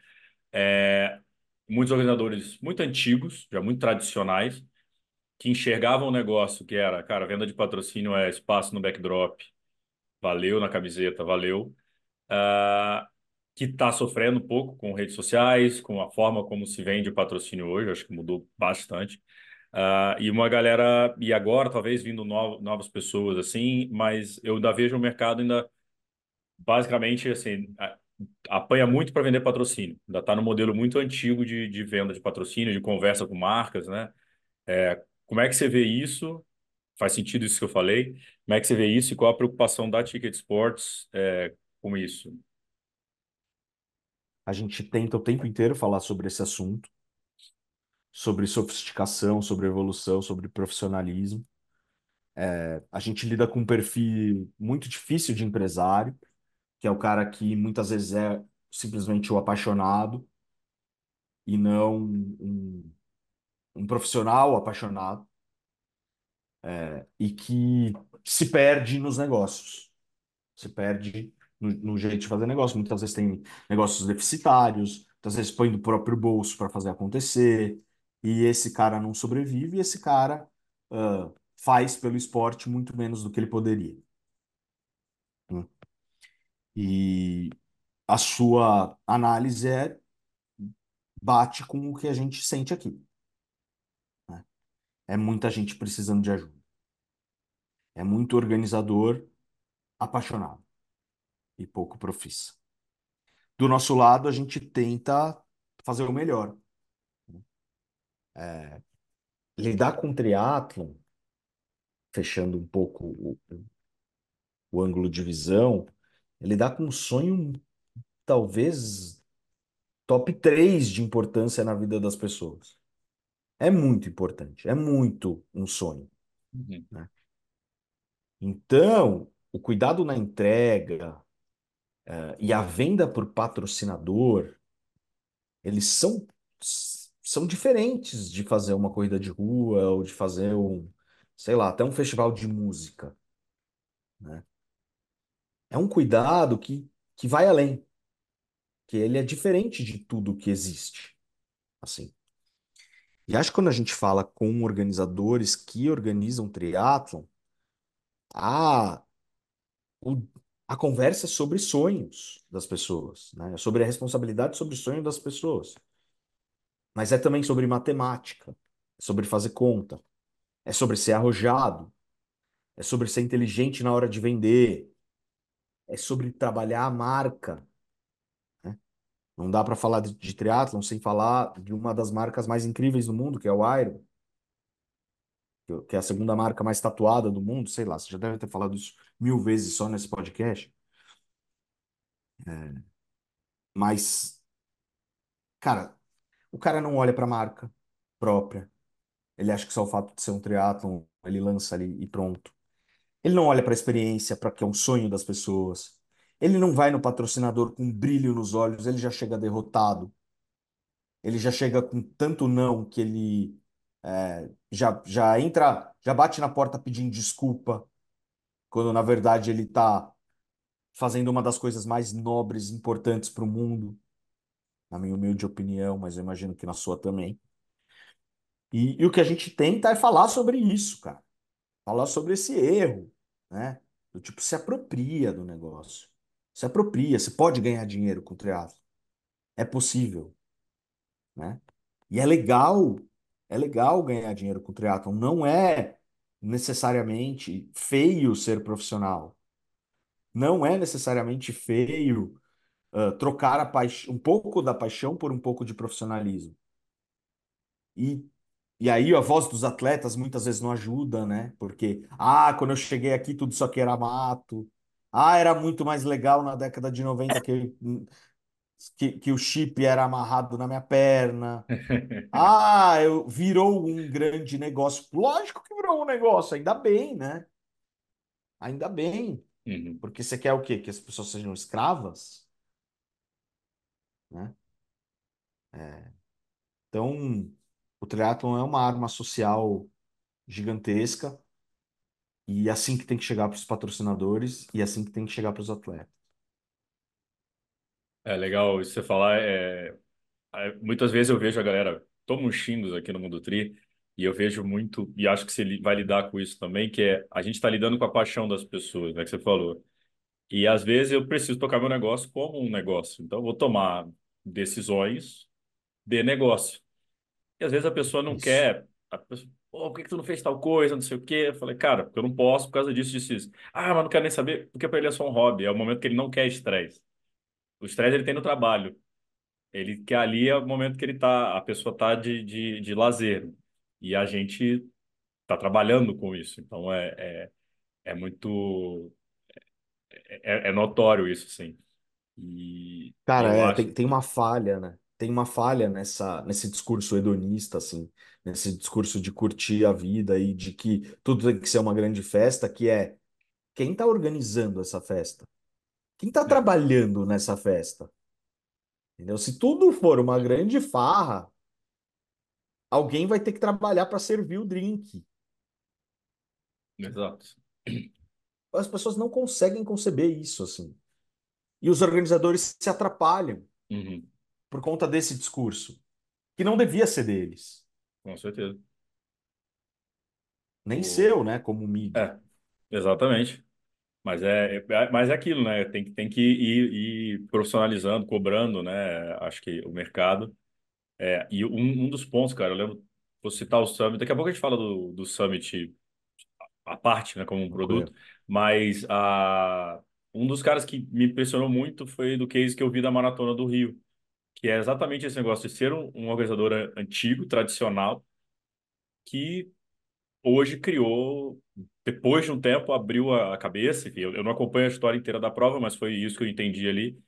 é, muitos organizadores muito antigos, já muito tradicionais, que enxergavam o negócio que era, cara, venda de patrocínio é espaço no backdrop, valeu na camiseta, valeu, uh, que está sofrendo um pouco com redes sociais, com a forma como se vende o patrocínio hoje, acho que mudou bastante. Uh, e uma galera, e agora talvez vindo no, novas pessoas assim, mas eu ainda vejo o mercado ainda basicamente assim, apanha muito para vender patrocínio. Ainda está no modelo muito antigo de, de venda de patrocínio, de conversa com marcas, né? É, como é que você vê isso? Faz sentido isso que eu falei? Como é que você vê isso e qual a preocupação da Ticket Sports é, com isso? A gente tenta o tempo inteiro falar sobre esse assunto, sobre sofisticação, sobre evolução, sobre profissionalismo. É, a gente lida com um perfil muito difícil de empresário, que é o cara que muitas vezes é simplesmente o apaixonado e não um, um profissional apaixonado é, e que se perde nos negócios, se perde no, no, jeito de fazer negócio. Muitas vezes tem negócios deficitários, muitas vezes põe do próprio bolso para fazer acontecer e esse cara não sobrevive e esse cara uh, faz pelo esporte muito menos do que ele poderia. E a sua análise é bate com o que a gente sente aqui. Né? É muita gente precisando de ajuda. É muito organizador apaixonado e pouco profissa. Do nosso lado, a gente tenta fazer o melhor. É, lidar com triatlon, fechando um pouco o, o ângulo de visão, é lidar com um sonho talvez top 3 de importância na vida das pessoas. É muito importante, é muito um sonho. Uhum. Né? Então, o cuidado na entrega uh, e a venda por patrocinador, eles são, são diferentes de fazer uma corrida de rua ou de fazer um, sei lá, até um festival de música. Né? É um cuidado que, que vai além, que ele é diferente de tudo que existe. Assim. E acho que quando a gente fala com organizadores que organizam triatlon, a, o, a conversa é sobre sonhos das pessoas, né? É sobre a responsabilidade sobre o sonho das pessoas. Mas é também sobre matemática, é sobre fazer conta, é sobre ser arrojado, é sobre ser inteligente na hora de vender, é sobre trabalhar a marca. Né? Não dá para falar de, de triatlon sem falar de uma das marcas mais incríveis do mundo, que é o Iron que é a segunda marca mais tatuada do mundo, sei lá, você já deve ter falado isso mil vezes só nesse podcast. É, mas, cara, o cara não olha para a marca própria. Ele acha que só o fato de ser um triatlon, ele lança ali e pronto. Ele não olha para a experiência, para que é um sonho das pessoas. Ele não vai no patrocinador com brilho nos olhos, ele já chega derrotado. Ele já chega com tanto não que ele é, já, já entra, já bate na porta pedindo desculpa, quando na verdade ele está fazendo uma das coisas mais nobres importantes para o mundo, na minha humilde opinião, mas eu imagino que na sua também. E, e o que a gente tenta é falar sobre isso, cara. Falar sobre esse erro, né? Do tipo, se apropria do negócio. se apropria, você pode ganhar dinheiro com triatlo. É possível, né? E é legal, é legal ganhar dinheiro com o triatlon. Não é necessariamente feio ser profissional. Não é necessariamente feio uh, trocar um pouco da paixão por um pouco de profissionalismo. E, e aí a voz dos atletas muitas vezes não ajuda, né? Porque, ah, quando eu cheguei aqui tudo só que era mato. Ah, era muito mais legal na década de 90 que, que, que o chip era amarrado na minha perna. Ah, eu, virou um grande negócio. Lógico que virou um negócio, ainda bem, né? Ainda bem. Uhum. Porque você quer o quê? Que as pessoas sejam escravas? Né? É. Então, o triatlon é uma arma social gigantesca e é assim que tem que chegar para os patrocinadores e é assim que tem que chegar para os atletas. É legal isso você falar. É... é muitas vezes eu vejo a galera toma uns xingos aqui no Mundo Tri e eu vejo muito, e acho que você vai lidar com isso também, que é a gente está lidando com a paixão das pessoas, né, que você falou. E às vezes eu preciso tocar meu negócio como um negócio. Então eu vou tomar decisões de negócio. E às vezes a pessoa não Isso. quer, a pessoa, Pô, por que, que tu não fez tal coisa, não sei o quê? Eu falei, cara, porque eu não posso por causa disso, disso, isso. Ah, mas não quero nem saber, porque para ele é só um hobby, é o momento que ele não quer estresse. O estresse ele tem no trabalho. Ele que ali é o momento que ele tá, a pessoa tá de, de, de lazer. E a gente tá trabalhando com isso. Então é, é, é muito é, é notório isso, sim. E Cara, é, acho. tem, tem uma falha, né? Tem uma falha nessa, nesse discurso hedonista, assim, nesse discurso de curtir a vida e de que tudo tem que ser uma grande festa, que é quem está organizando essa festa? Quem está É, trabalhando nessa festa? Entendeu? Se tudo for uma grande farra, alguém vai ter que trabalhar para servir o drink. exato. As pessoas não conseguem conceber isso, assim. E os organizadores se atrapalham Uhum, por conta desse discurso, que não devia ser deles, com certeza. nem O... seu, né, como mídia. É, exatamente. Mas é, é, mas é aquilo, né? Tem, que- tem que ir, ir profissionalizando, cobrando, né? Acho que o mercado. É, e um, um dos pontos, cara, eu lembro, vou citar o Summit, daqui a pouco a gente fala do, do Summit à parte, né, como um produto, Tranquilo. mas a, um dos caras que me impressionou muito foi do case que eu vi da Maratona do Rio, que é exatamente esse negócio de ser um, um organizador antigo, tradicional, que hoje criou, depois de um tempo, abriu a cabeça. Enfim, eu, eu não acompanho a história inteira da prova, mas foi isso que eu entendi ali.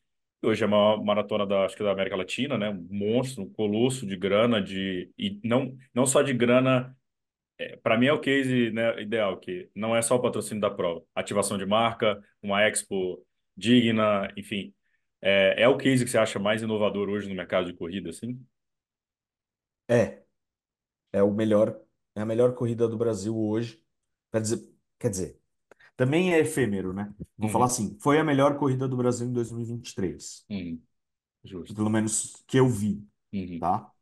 Hoje é a maior maratona da, acho que da América Latina, né? Um monstro, um colosso de grana, de, e não, não só de grana. Para mim é o case, né, ideal, que não é só o patrocínio da prova, ativação de marca, uma expo digna, enfim. É, é o case que você acha mais inovador hoje no mercado de corrida, assim? É, é o melhor, é a melhor corrida do Brasil hoje. Quer dizer, quer dizer, também é efêmero, né? Vou falar Uhum, assim, foi a melhor corrida do Brasil em 2023, uhum, justo. pelo menos que eu vi, Uhum, tá?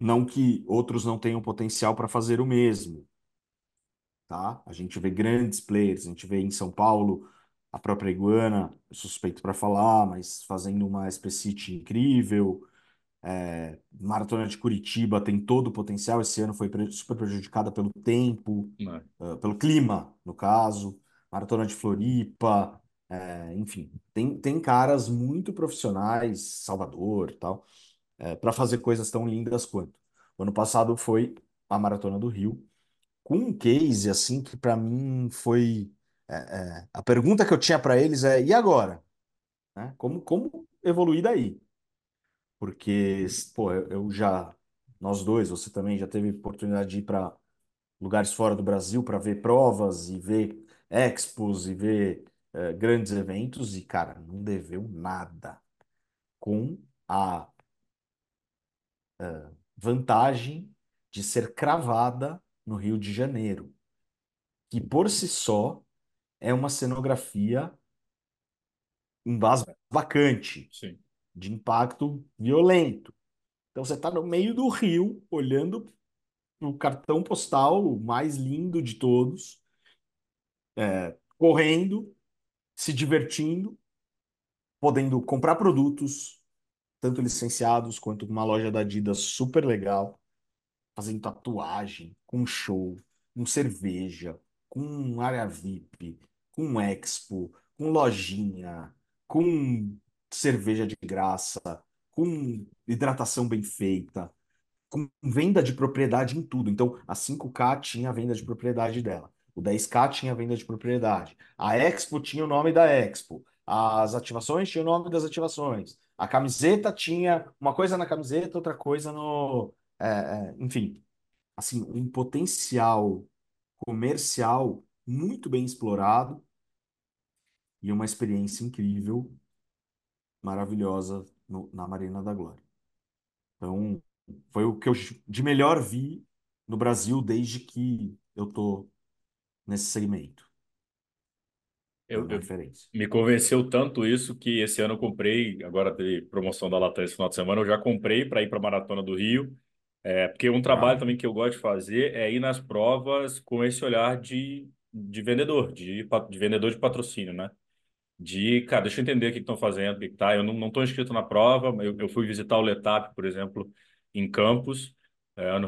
Não que outros não tenham potencial para fazer o mesmo, tá? A gente vê grandes players, a gente vê em São Paulo a própria Iguana, suspeito para falar, mas fazendo uma City incrível. É, Maratona de Curitiba tem todo o potencial. Esse ano foi super prejudicada pelo tempo, ah, pelo clima, no caso. Maratona de Floripa, é, enfim, tem, tem caras muito profissionais, Salvador, e tal, para fazer coisas tão lindas quanto. O ano passado foi a Maratona do Rio com um case assim que para mim foi é, é, a pergunta que eu tinha para eles é e agora, né? Como como evoluir daí? Porque pô, eu, já nós dois, você também já teve oportunidade de ir para lugares fora do Brasil para ver provas e ver expos e ver é, grandes eventos e cara, não deveu nada com a vantagem de ser cravada no Rio de Janeiro, que por si só é uma cenografia embasbacante, sim. de impacto violento. Então você está no meio do rio, olhando o cartão postal mais lindo de todos, correndo. se divertindo, podendo comprar produtos, tanto licenciados quanto uma loja da Adidas super legal, fazendo tatuagem, com show, com cerveja, com área VIP, com expo, com lojinha, com cerveja de graça, com hidratação bem feita, com venda de propriedade em tudo. Então, a 5K tinha a venda de propriedade dela. O 10K tinha a venda de propriedade. A Expo tinha o nome da Expo. As ativações tinham o nome das ativações. A camiseta tinha uma coisa na camiseta, outra coisa no. é, é, enfim, assim, um potencial comercial muito bem explorado e uma experiência incrível, maravilhosa no- na Marina da Glória. Então, foi o que eu de melhor vi no Brasil desde que eu tô nesse segmento. É Eu, eu- me convenceu tanto isso que esse ano eu comprei, agora teve promoção da Latam esse final de semana, eu já comprei para ir para a Maratona do Rio. É, porque um trabalho Já? também que eu gosto de fazer é ir nas provas com esse olhar de, de vendedor, de, de vendedor de patrocínio, né? De, cara, deixa eu entender o que estão fazendo, o que tá. Eu não, não estou inscrito na prova, eu, eu fui visitar o Letap, por exemplo, em Campos, é, ano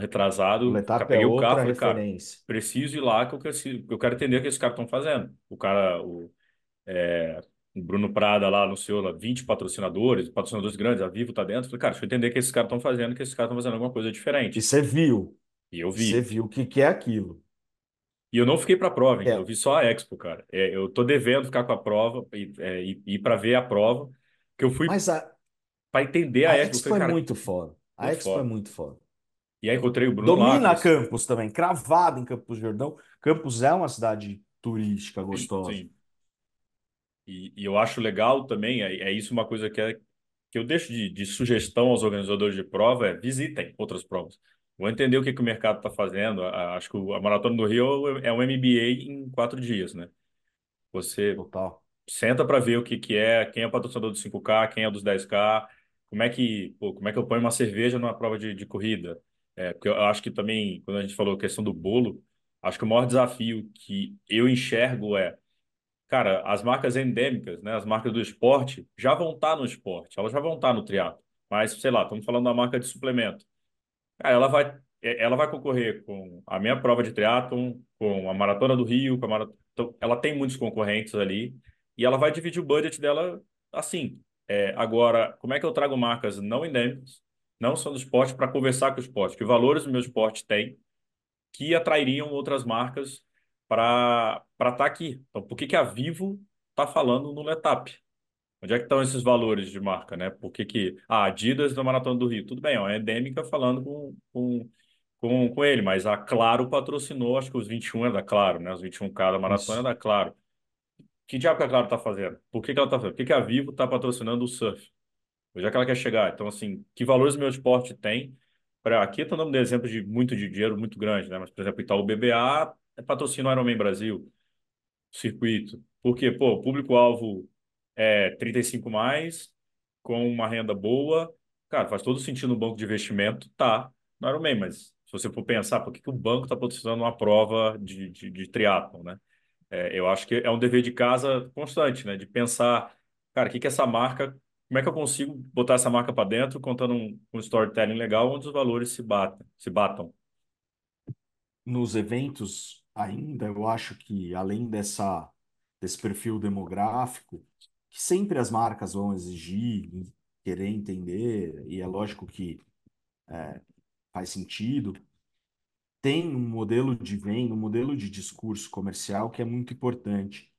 O retrasado. Cara, Letap é peguei o carro e falei, cara, preciso ir lá que eu, preciso, eu quero entender o que esses caras estão fazendo. O cara, o, é, o Bruno Prada lá anunciou lá 20 patrocinadores, patrocinadores grandes, a Vivo tá dentro. Falei, cara, deixa eu entender o que esses caras estão fazendo, que esses caras estão fazendo alguma coisa E diferente. você viu, E eu você vi. viu o que que é aquilo. E eu não fiquei para a prova, hein? Eu É, vi só a Expo, cara. É, eu tô devendo ficar com a prova e é, e- ir para ver a prova, que eu fui mas a, para entender a a Expo. Expo é cara, muito foda. A muito Expo é foda. muito foda. E aí encontrei o Bruno lá, Domina conversei. Campos também, cravado em Campos do Jordão. Campos é uma cidade turística gostosa. Sim. E, e eu acho legal também, é, é isso uma coisa que, é, que eu deixo de, de sugestão aos organizadores de prova, é visitem outras provas. Vou entender o que, que o mercado está fazendo. A- acho que a Maratona do Rio é um MBA em quatro dias, né? Você Total. senta para ver o que, que é, quem é o patrocinador do 5K, quem é dos 10K, como é que, pô, como é que eu ponho uma cerveja numa prova de, de corrida. É, porque eu acho que também, quando a gente falou a questão do bolo, acho que o maior desafio que eu enxergo é, cara, as marcas endêmicas, né, as marcas do esporte, já vão estar no esporte, elas já vão estar no triatlo. Mas, sei lá, estamos falando da marca de suplemento. Ela vai, é, ela vai concorrer com a minha prova de triatlon, com a Maratona do Rio, com a Maratona... Então, ela tem muitos concorrentes ali e ela vai dividir o budget dela assim. É, agora, como é que eu trago marcas não endêmicas, não só do esporte, para conversar com o esporte? Que valores o meu esporte tem que atrairiam outras marcas para estar aqui? Então, por que que a Vivo está falando no Letap? Onde é que estão esses valores de marca, né? Por que que a Adidas na Maratona do Rio? Tudo bem, é uma endêmica falando com, com, com, com ele, mas a Claro patrocinou, acho que os 21 é da Claro, né? Os 21K da Maratona é Isso. da Claro. Que diabo que a Claro está fazendo? Por que que ela está fazendo? Por que que a Vivo está patrocinando o surf? Onde é que ela quer chegar? Então, assim, que valores o meu esporte tem? Pra, aqui estou dando um exemplo de muito de dinheiro muito grande, né? Mas, por exemplo, Itaú BBA é patrocina o Ironman Brasil circuito. Porque, pô, o público-alvo é 35 mais, com uma renda boa. Cara, faz todo sentido no banco de investimento, tá, no Ironman, mas se você for pensar, por que, que o banco está patrocinando uma prova de, de, de triatlon, né? É, eu acho que é um dever de casa constante, né? De pensar, cara, o que que essa marca, como é que eu consigo botar essa marca para dentro, contando um, um storytelling legal onde os valores se batem, se batam. Nos eventos, ainda, eu acho que além dessa, desse perfil demográfico, que sempre as marcas vão exigir, querer entender, e é lógico que faz sentido, tem um modelo de venda, um modelo de discurso comercial que é muito importante,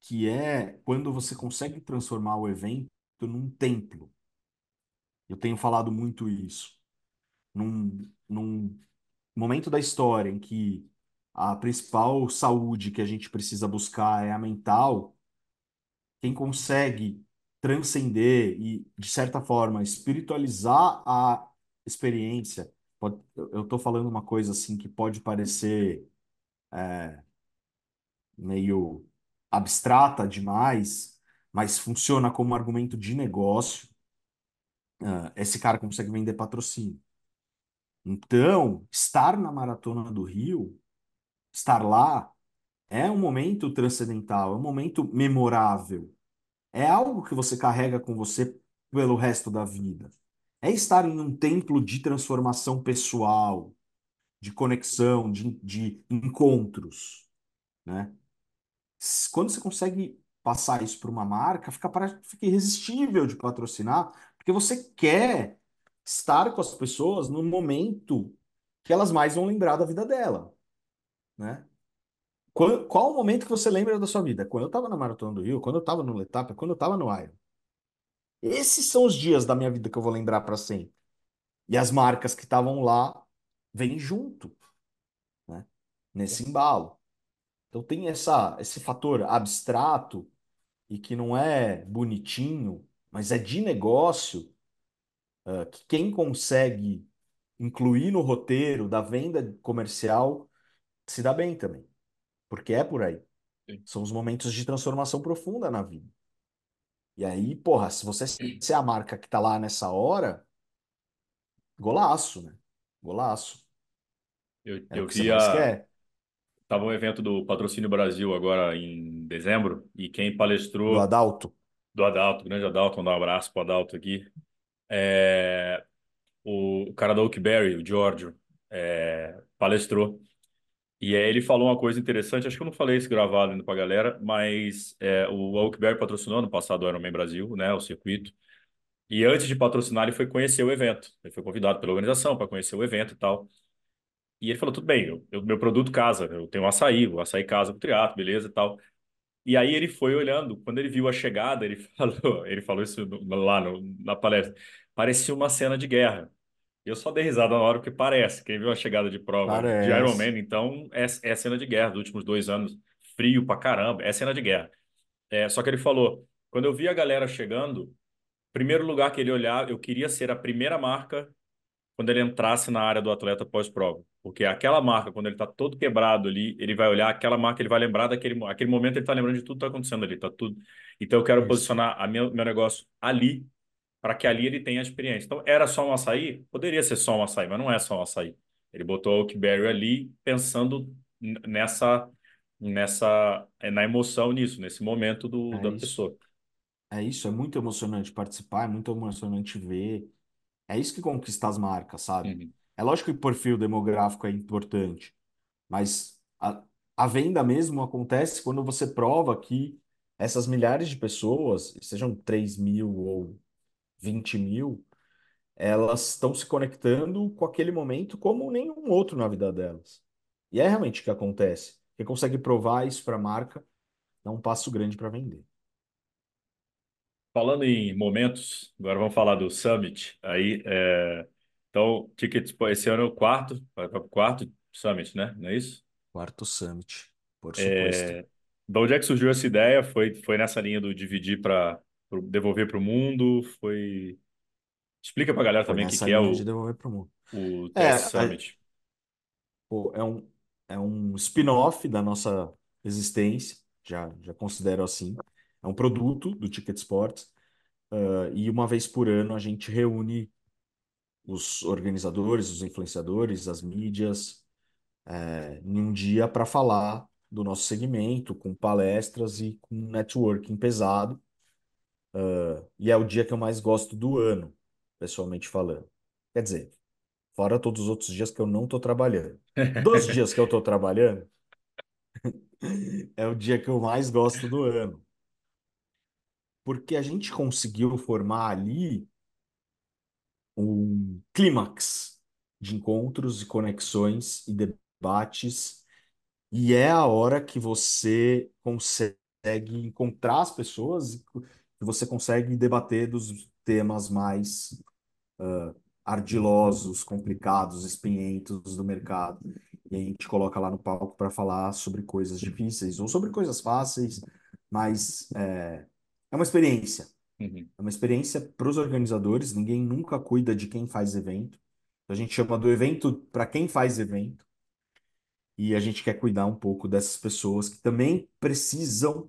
que é quando você consegue transformar o evento num templo. Eu tenho falado muito isso. Num, num momento da história em que a principal saúde que a gente precisa buscar é a mental, quem consegue transcender e, de certa forma, espiritualizar a experiência, pode- eu estou falando uma coisa assim que pode parecer meio abstrata demais, mas funciona como argumento de negócio, ah, esse cara consegue vender patrocínio. Então, estar na Maratona do Rio, estar lá, é um momento transcendental, é um momento memorável. É algo que você carrega com você pelo resto da vida. É estar em um templo de transformação pessoal, de conexão, de, de encontros, né? Quando você consegue passar isso para uma marca, fica, fica irresistível de patrocinar, porque você quer estar com as pessoas no momento que elas mais vão lembrar da vida dela, né? Qual, qual o momento que você lembra da sua vida? Quando eu estava na Maratona do Rio, quando eu estava no Letap, quando eu estava no Iron. Esses são os dias da minha vida que eu vou lembrar para sempre. E as marcas que estavam lá vêm junto, né? Nesse embalo. Então tem essa, esse fator abstrato e que não é bonitinho, mas é de negócio, eh, que quem consegue incluir no roteiro da venda comercial se dá bem também, porque é por aí. Sim. São os momentos de transformação profunda na vida. E aí, porra, se você ser a marca que tá lá nessa hora, golaço, né? Golaço. Eu, É o eu que você vi mais a, quer tava um evento do Patrocínio Brasil agora em dezembro e quem do palestrou Adalto. do Adalto, grande Adalto, mandar um abraço pro Adalto aqui. É, o, o cara da Oakberry, o Giorgio, é, palestrou. E aí ele falou uma coisa interessante, acho que eu não falei isso gravado ainda pra galera, mas é, o Oakberry patrocinou no passado o Ironman Brasil, né, o circuito. E antes de patrocinar, ele foi conhecer o evento. Ele foi convidado pela organização para conhecer o evento e tal. E ele falou: tudo bem, eu, eu- meu produto casa, eu tenho um açaí, o açaí casa com o triatlo, beleza e tal. E aí ele foi olhando, quando ele viu a chegada, ele falou, ele falou isso lá no- na palestra, parecia uma cena de guerra. Eu só dei risada na hora porque parece. Quem viu a chegada de prova de Iron Parece. Man, então é, é cena de guerra dos últimos dois anos, frio pra caramba, é cena de guerra. É, só que ele falou: quando eu vi a galera chegando, primeiro lugar que ele olhar, eu queria ser a primeira marca quando ele entrasse na área do atleta pós-prova. Porque aquela marca, quando ele está todo quebrado ali, ele vai olhar aquela marca, ele vai lembrar daquele aquele momento, ele está lembrando de tudo que está acontecendo ali, tá tudo. Então eu quero isso. posicionar a meu, meu negócio ali, para que ali ele tenha a experiência. Então era só um açaí? Poderia ser só um açaí, mas não é só um açaí. Ele botou o Oakberry ali pensando nessa, nessa, é, na emoção nisso, nesse momento do, É da isso. pessoa. É isso. É muito emocionante participar, é muito emocionante ver. É isso que conquista as marcas, sabe? Uhum. É lógico que o perfil demográfico é importante, mas a, a venda mesmo acontece quando você prova que essas milhares de pessoas, sejam 3 mil ou 20 mil, elas estão se conectando com aquele momento como nenhum outro na vida delas. E é realmente o que acontece. Quem consegue provar isso para a marca dá um passo grande para vender. Falando em momentos, agora vamos falar do Summit. Aí, é, então, Tickets, esse ano é o quarto, vai para o quarto Summit, né? Não é isso? Quarto Summit, por supuesto. É, da onde é que surgiu essa ideia? Foi, foi nessa linha do dividir para devolver para o mundo? Foi. Explica para a galera Foi também o que, que é linha de o, devolver para o mundo. o É, TS a- Summit. pô, é um, é um spin-off da nossa existência, já, já considero assim. É um produto do Ticket Sports, ah, e uma vez por ano a gente reúne os organizadores, os influenciadores, as mídias, é, em um dia para falar do nosso segmento, com palestras e com networking pesado. E é o dia que eu mais gosto do ano, pessoalmente falando. Quer dizer, fora todos os outros dias que eu não estou trabalhando. Dos dias que eu estou trabalhando, é o dia que eu mais gosto do ano. Porque a gente conseguiu formar ali um clímax de encontros e conexões e debates, e é a hora que você consegue encontrar as pessoas que você consegue debater dos temas mais ardilosos, complicados, espinhentos do mercado. E a gente coloca lá no palco para falar sobre coisas difíceis ou sobre coisas fáceis, mas é, é uma experiência. Uhum. É uma experiência para os organizadores. Ninguém nunca cuida de quem faz evento. A gente chama do evento para quem faz evento. E a gente quer cuidar um pouco dessas pessoas que também precisam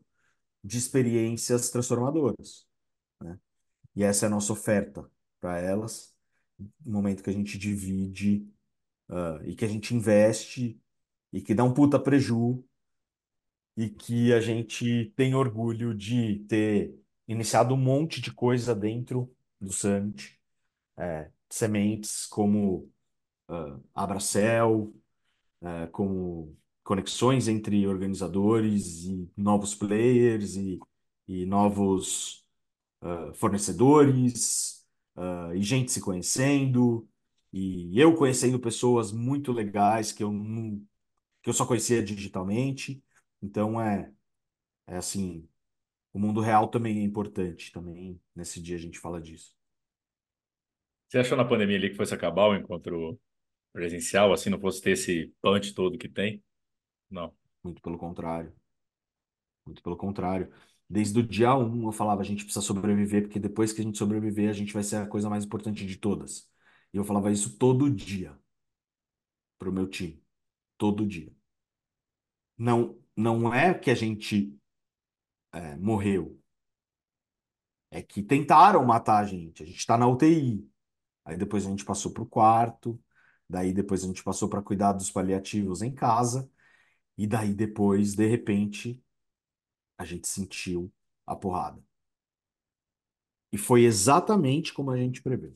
de experiências transformadoras, né? E essa é a nossa oferta para elas, no momento que a gente divide, ah, e que a gente investe e que dá um puta preju e que a gente tem orgulho de ter iniciado um monte de coisa dentro do Summit, é, sementes como uh, Abracel, uh, como conexões entre organizadores e novos players e, e novos uh, fornecedores uh, e gente se conhecendo e eu conhecendo pessoas muito legais que eu não, que eu só conhecia digitalmente. Então é, é assim, o mundo real também é importante, também nesse dia a gente fala disso. Você achou na pandemia ali que fosse acabar o encontro presencial, assim, não fosse ter esse punch todo que tem? Não. Muito pelo contrário. Muito pelo contrário. Desde o dia um eu falava, a gente precisa sobreviver, porque depois que a gente sobreviver, a gente vai ser a coisa mais importante de todas. E eu falava isso todo dia pro meu time. Todo dia. Não, não é que a gente é, morreu. É que tentaram matar a gente. A gente está na UTI. Aí depois a gente passou para o quarto. Daí depois a gente passou para cuidar dos paliativos em casa. E daí depois, de repente, a gente sentiu a porrada. E foi exatamente como a gente previu.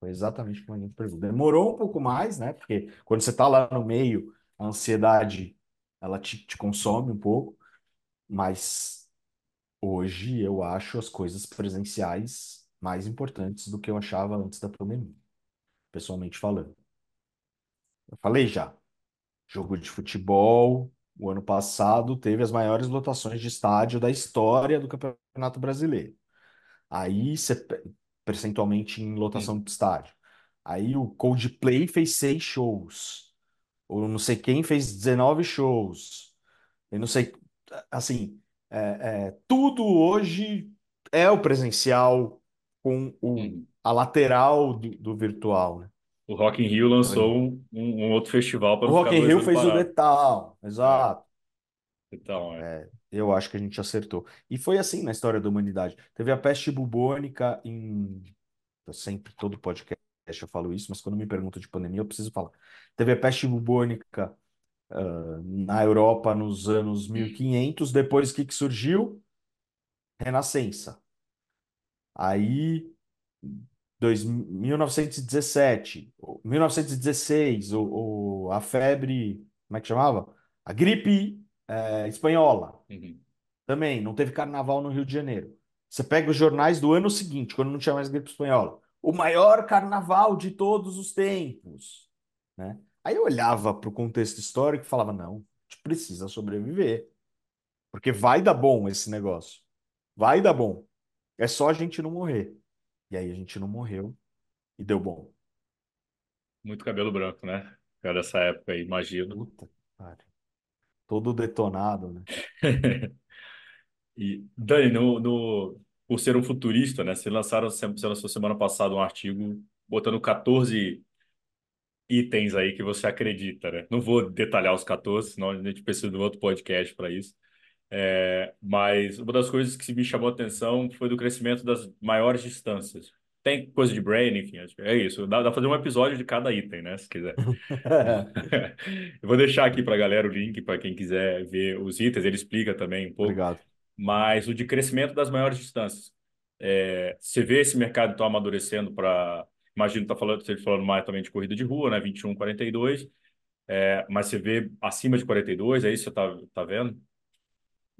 Foi exatamente como a gente previu. Demorou um pouco mais, né? Porque quando você está lá no meio, a ansiedade ela te, te consome um pouco. Mas hoje eu acho as coisas presenciais mais importantes do que eu achava antes da pandemia, pessoalmente falando. Eu falei já, jogo de futebol, o ano passado teve as maiores lotações de estádio da história do Campeonato Brasileiro. Aí, percentualmente em lotação de estádio. Aí o Coldplay fez seis shows. Ou não sei quem fez 19 shows. Eu não sei. Assim, é, é, tudo hoje é o presencial com o, a lateral do, do virtual, né? O Rock in Rio lançou um, um outro festival para O Rock in Rio fez o parado. Detal, É, exato. então, é. É, eu acho que a gente acertou. E foi assim na história da humanidade. Teve a peste bubônica em. Eu sempre, todo podcast eu falo isso, mas quando me perguntam de pandemia, eu preciso falar. Teve a peste bubônica ah, na Europa nos anos 1500. Depois, o que que surgiu? Renascença. Aí, dois, 1917, ou 1916, o, o- a febre, como é que chamava? A gripe eh, espanhola. Uhum. Também, não teve carnaval no Rio de Janeiro. Você pega os jornais do ano seguinte, quando não tinha mais gripe espanhola. O maior carnaval de todos os tempos, né? Aí eu olhava para o contexto histórico e falava, não, a gente precisa sobreviver. Porque vai dar bom esse negócio. Vai dar bom. É só a gente não morrer. E aí a gente não morreu e deu bom. Muito cabelo branco, né? Cara, dessa época aí, imagino. Puta, cara. Todo detonado, né? E, Dani, no, no, por ser um futurista, né? Vocês lançaram, você lançou semana passada um artigo botando 14 itens aí que você acredita, né? Não vou detalhar os 14, senão a gente precisa de um outro podcast para isso. É, mas uma das coisas que me chamou a atenção foi do crescimento das maiores distâncias. Tem coisa de brain, enfim, é isso. Dá, dá pra fazer um episódio de cada item, né? Se quiser. Eu vou deixar aqui para a galera o link para quem quiser ver os itens. Ele explica também um pouco. Obrigado. Mas o de crescimento das maiores distâncias. É, você vê esse mercado então amadurecendo para. Imagino que tá falando, você falando mais também de corrida de rua, né? 21, 42. É, mas você vê acima de 42, é isso que você tá, tá vendo?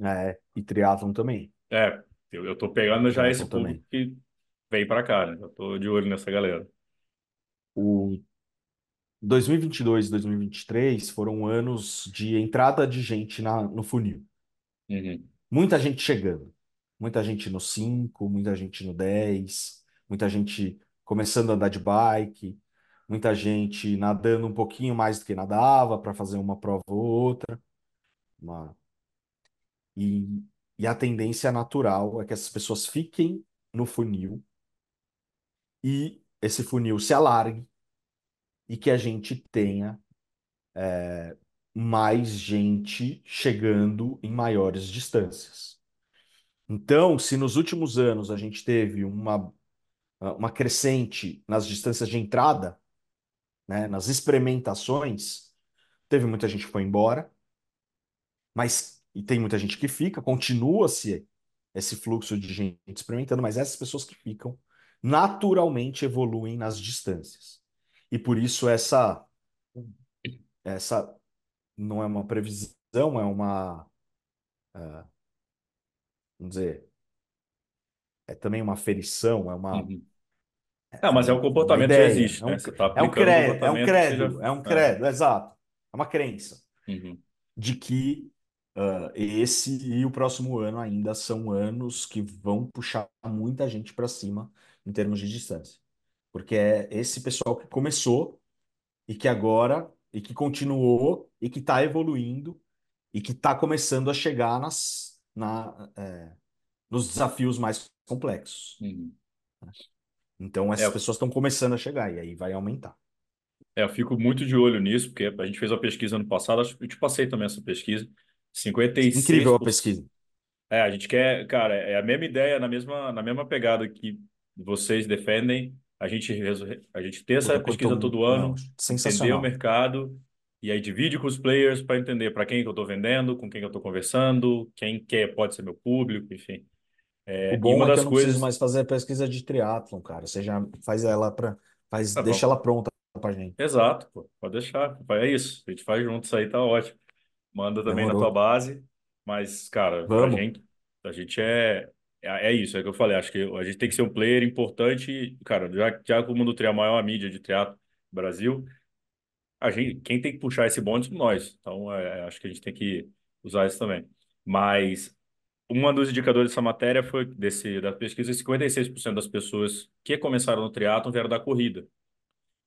É, e triatlon também. É, eu, eu tô pegando já esse público também. que vem para cá, né? Eu tô de olho nessa galera. O 2022 e 2023 foram anos de entrada de gente na, no funil. Uhum. Muita gente chegando. Muita gente no 5, muita gente no 10, muita gente começando a andar de bike, muita gente nadando um pouquinho mais do que nadava para fazer uma prova ou outra. Uma... E, e a tendência natural é que essas pessoas fiquem no funil e esse funil se alargue e que a gente tenha é, mais gente chegando em maiores distâncias. Então, se nos últimos anos a gente teve uma, uma crescente nas distâncias de entrada, né, nas experimentações, teve muita gente que foi embora, mas e tem muita gente que fica, continua-se esse fluxo de gente experimentando, mas essas pessoas que ficam naturalmente evoluem nas distâncias. E por isso essa essa não é uma previsão, é uma uh, vamos dizer é também uma ferição, é uma Uhum. É, mas é um uma comportamento que existe, é né? um, Você está é um aplicando um credo, é um já. credo, é um É. credo, exato. É uma crença Uhum. de que ah, esse e o próximo ano ainda são anos que vão puxar muita gente para cima em termos de distância. Porque é esse pessoal que começou e que agora, e que continuou, e que está evoluindo, e que está começando a chegar nas, na, é, nos desafios mais complexos. Uhum. Então, É, essas pessoas estão começando a chegar, e aí vai aumentar. é, eu fico muito de olho nisso, porque a gente fez uma pesquisa ano passado, acho que eu te passei também essa pesquisa. Incrível a 56%. pesquisa. É, a gente quer, cara, é a mesma ideia, na mesma, na mesma pegada que vocês defendem. A gente, a gente tem essa Puta, pesquisa todo não, ano, entender o mercado, e aí divide com os players para entender para quem que eu estou vendendo, com quem que eu estou conversando, quem quer pode ser meu público, enfim. O É, e bom uma é que eu das não preciso coisas. mais fazer a pesquisa de triatlon, cara. Você já faz ela para, faz, Ah, deixa ela pronta pra gente. Exato, pô, pode deixar. É isso, a gente faz junto, isso aí tá ótimo. Manda também na tua Demorou. base, mas, cara, pra Vamos. gente, a gente é, é, é isso, é o que eu falei, acho que a gente tem que ser um player importante, cara, já, já que o mundo tri a maior mídia de triatlo no Brasil, a gente, quem tem que puxar esse bonde somos nós, então é, acho que a gente tem que usar isso também. Mas um dos indicadores dessa matéria foi, desse, da pesquisa, 56% das pessoas que começaram no triatlo vieram da corrida.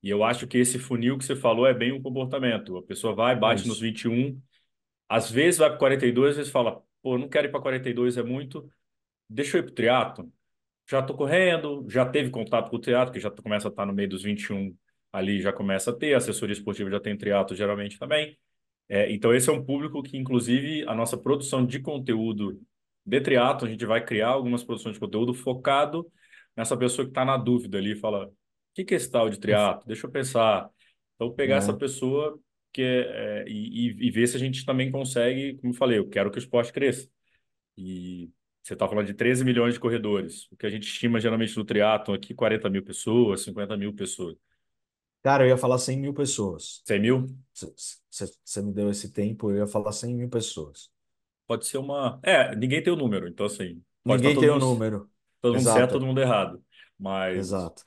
E eu acho que esse funil que você falou é bem um comportamento. A pessoa vai, É bate nos isso. 21, às vezes vai para 42, às vezes fala, pô, não quero ir para 42, é muito, deixa eu ir para o triatlo. Já estou correndo, já teve contato com o triatlo, que já começa a estar no meio dos 21 ali, já começa a ter, assessoria esportiva já tem triatlo geralmente também. É, então esse é um público que, inclusive, a nossa produção de conteúdo de triatlo, a gente vai criar algumas produções de conteúdo focado nessa pessoa que está na dúvida ali, fala, o que que é esse tal de triatlo? Deixa eu pensar. Então pegar essa É. pessoa que é, e, e- ver se a gente também consegue, como eu falei, eu quero que o esporte cresça. E você está falando de 13 milhões de corredores. O que a gente estima geralmente no triatlon aqui, 40 mil pessoas, 50 mil pessoas. Cara, eu ia falar 100 mil pessoas. 100 mil? Você me deu esse tempo, eu ia falar 100 mil pessoas. Pode ser uma... É, ninguém tem o número, então assim, Ninguém todo tem o número. todo mundo certo, todo Exato, mundo errado. Mas exato.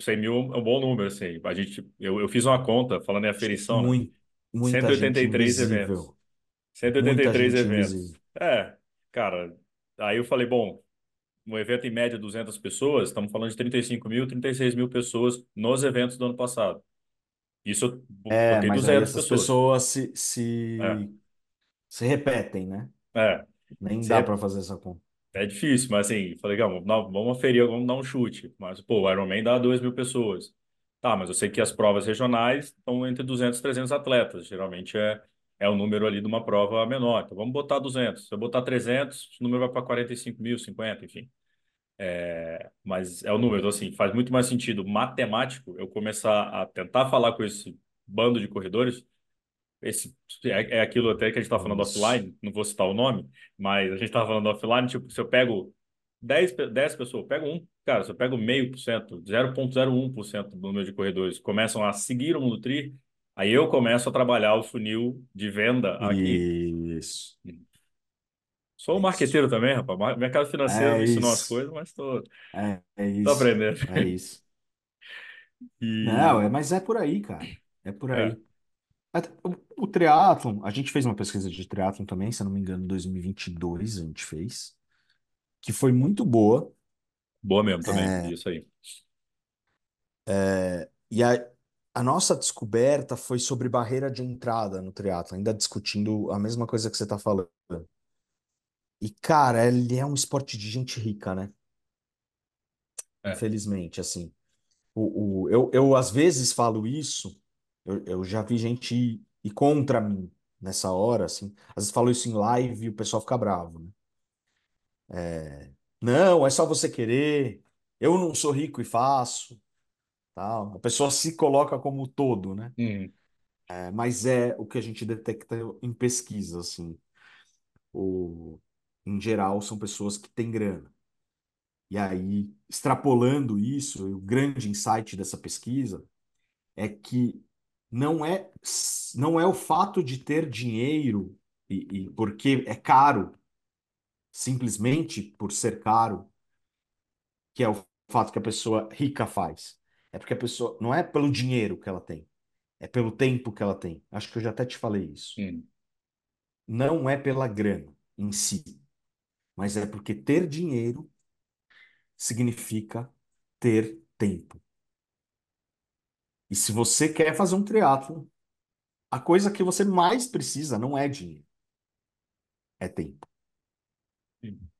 100 mil é um bom número, assim. A gente, eu, eu fiz uma conta, falando em aferição, né? Mui- muita gente 183 eventos. invisível. 183 Muita gente eventos. invisível. É, cara, aí eu falei, bom, um evento em média 200 pessoas, estamos falando de 35 mil, 36 mil pessoas nos eventos do ano passado. Isso eu bo- É, botei mas aí 200 essas pessoas. pessoas se, É, se, se repetem, né? é. Nem Se dá re- para fazer essa conta. É difícil, mas assim, falei, "Gão, vamos, dar- vamos aferir, vamos dar um chute. Mas, pô, o Ironman dá 2 mil pessoas. Tá, mas eu sei que as provas regionais estão entre 200 e 300 atletas. Geralmente é, é o número ali de uma prova menor. Então vamos botar 200. Se eu botar 300, o número vai para 45 mil, 50, enfim. É, mas é o número. Então, assim, faz muito mais sentido matemático eu começar a tentar falar com esse bando de corredores esse é, é aquilo até que a gente estava falando Isso. offline, não vou citar o nome, mas a gente estava falando offline, tipo, se eu pego 10, pe- 10 pessoas, eu pego um, cara, se eu pego meio por cento, 0,01% do número de corredores começam a seguir o Mundo Tri, aí eu começo a trabalhar o funil de venda aqui. Isso. Sou um É marqueteiro também, rapaz. Mercado financeiro É ensinou as coisas, mas tô, É, é tô aprendendo. É isso. E Não, é, mas é por aí, cara. É por é, aí. Até O, o triatlon, a gente fez uma pesquisa de triatlon também, se eu não me engano, em 2022 a gente fez, que foi muito boa. Boa mesmo também, É, isso aí. é, e a, a nossa descoberta foi sobre barreira de entrada no triatlon, ainda discutindo a mesma coisa que você está falando. E, cara, ele é um esporte de gente rica, né? É. Infelizmente, assim. O, o, eu, eu, às vezes, falo isso, eu, eu já vi gente ir, ir contra mim nessa hora, assim. Às vezes falo isso em live e o pessoal fica bravo, né? Não, é só você querer. Eu não sou rico e faço, tal. A pessoa se coloca como todo, né? Uhum. É, mas é o que a gente detecta em pesquisa, assim. o, em geral, são pessoas que têm grana. E aí, extrapolando isso, o grande insight dessa pesquisa é que não é, não é o fato de ter dinheiro e, e porque é caro, simplesmente por ser caro, que é o fato que a pessoa rica faz. É porque a pessoa não é pelo dinheiro que ela tem, é pelo tempo que ela tem. Acho que eu já até te falei isso. Hum. Não é pela grana em si, mas é porque ter dinheiro significa ter tempo. E se você quer fazer um triatlo, a coisa que você mais precisa não é dinheiro, é tempo. Sim.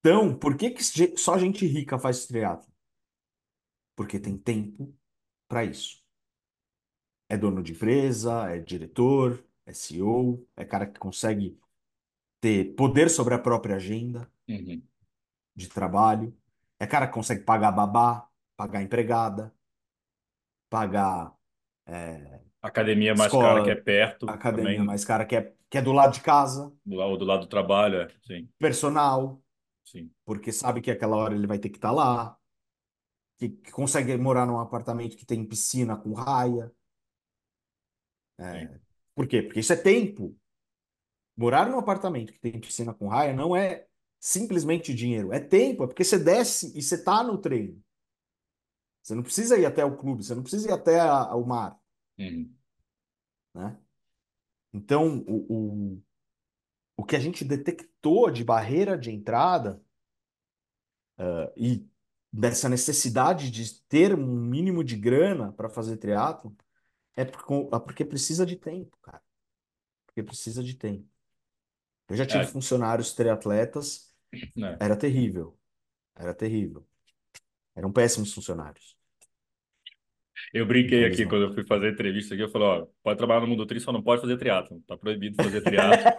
Então, por que, que só gente rica faz triatlo? Porque tem tempo para isso. É dono de empresa, é diretor, é CEO, é cara que consegue ter poder sobre a própria agenda Uhum. de trabalho, é cara que consegue pagar babá, pagar empregada, pagar é, Academia mais cara que é escola, perto academia também, mais cara que é, que é do lado de casa, do lado, do lado do trabalho, é. Sim, personal, sim, porque sabe que aquela hora ele vai ter que estar lá, que, que consegue morar num apartamento que tem piscina com raia. sim. Por quê? Porque isso é tempo. Morar num apartamento que tem piscina com raia não é simplesmente dinheiro, é tempo, é porque você desce e você está no treino. Você não precisa ir até o clube, você não precisa ir até a, o mar, Uhum. né? Então, o, o, o que a gente detectou de barreira de entrada uh, e dessa necessidade de ter um mínimo de grana para fazer triatlo é porque, é porque precisa de tempo, cara. Porque precisa de tempo. Eu já tive É, funcionários triatletas, né? era terrível. Era terrível. Eram péssimos funcionários. Eu brinquei aqui quando eu fui fazer entrevista aqui, eu falei, ó, pode trabalhar no mundo tri, só não pode fazer triatlo. Tá proibido fazer triatlo.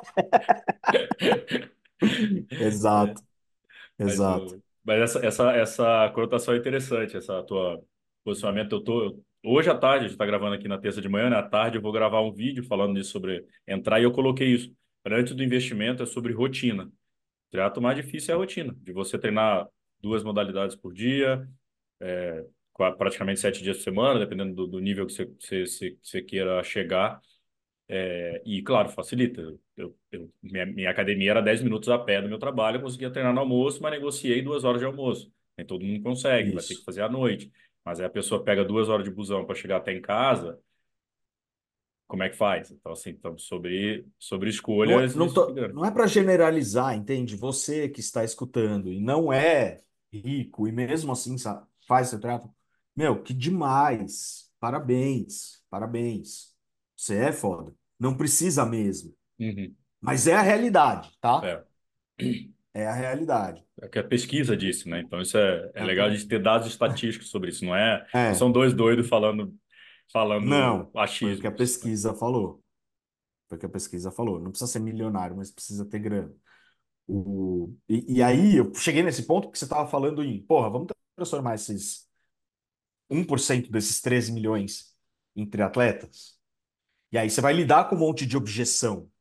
Exato, mas exato. o, mas essa, essa, essa conotação é interessante, essa tua posicionamento. Eu tô, hoje à tarde, a gente está gravando aqui na terça de manhã, né? À tarde eu vou gravar um vídeo falando isso sobre entrar e eu coloquei isso. Antes do investimento é sobre rotina. O triatlo mais difícil é a rotina, de você treinar duas modalidades por dia, é, praticamente sete dias por semana, dependendo do, do nível que você, você, você, queira chegar. É, e, claro, facilita. Eu, eu- minha, minha academia era 10 minutos a pé do meu trabalho, eu conseguia treinar no almoço, mas negociei duas horas de almoço. Nem todo mundo consegue, vai ter que Isso. fazer à noite. Mas aí a pessoa pega duas horas de busão para chegar até em casa, como é que faz? Então, assim, então, sobre, sobre Não, é- escolhas, não, isso tô- não é para generalizar, entende? Você que está escutando e não é rico e mesmo assim faz seu trato, meu, que demais. Parabéns, parabéns. Você é foda. Não precisa mesmo. Uhum. Mas é a realidade, tá? É. É a realidade. É que a pesquisa disse, né? Então, isso é, é É legal a- de ter dados estatísticos sobre isso. Não é, não é, são dois doidos falando, falando não, foi o que a pesquisa falou. Foi o que a pesquisa falou. Não precisa ser milionário, mas precisa ter grana. O, e, e aí eu cheguei nesse ponto que você estava falando em, porra, vamos transformar esses um por cento desses 13 milhões em triatletas? E aí você vai lidar com um monte de objeção,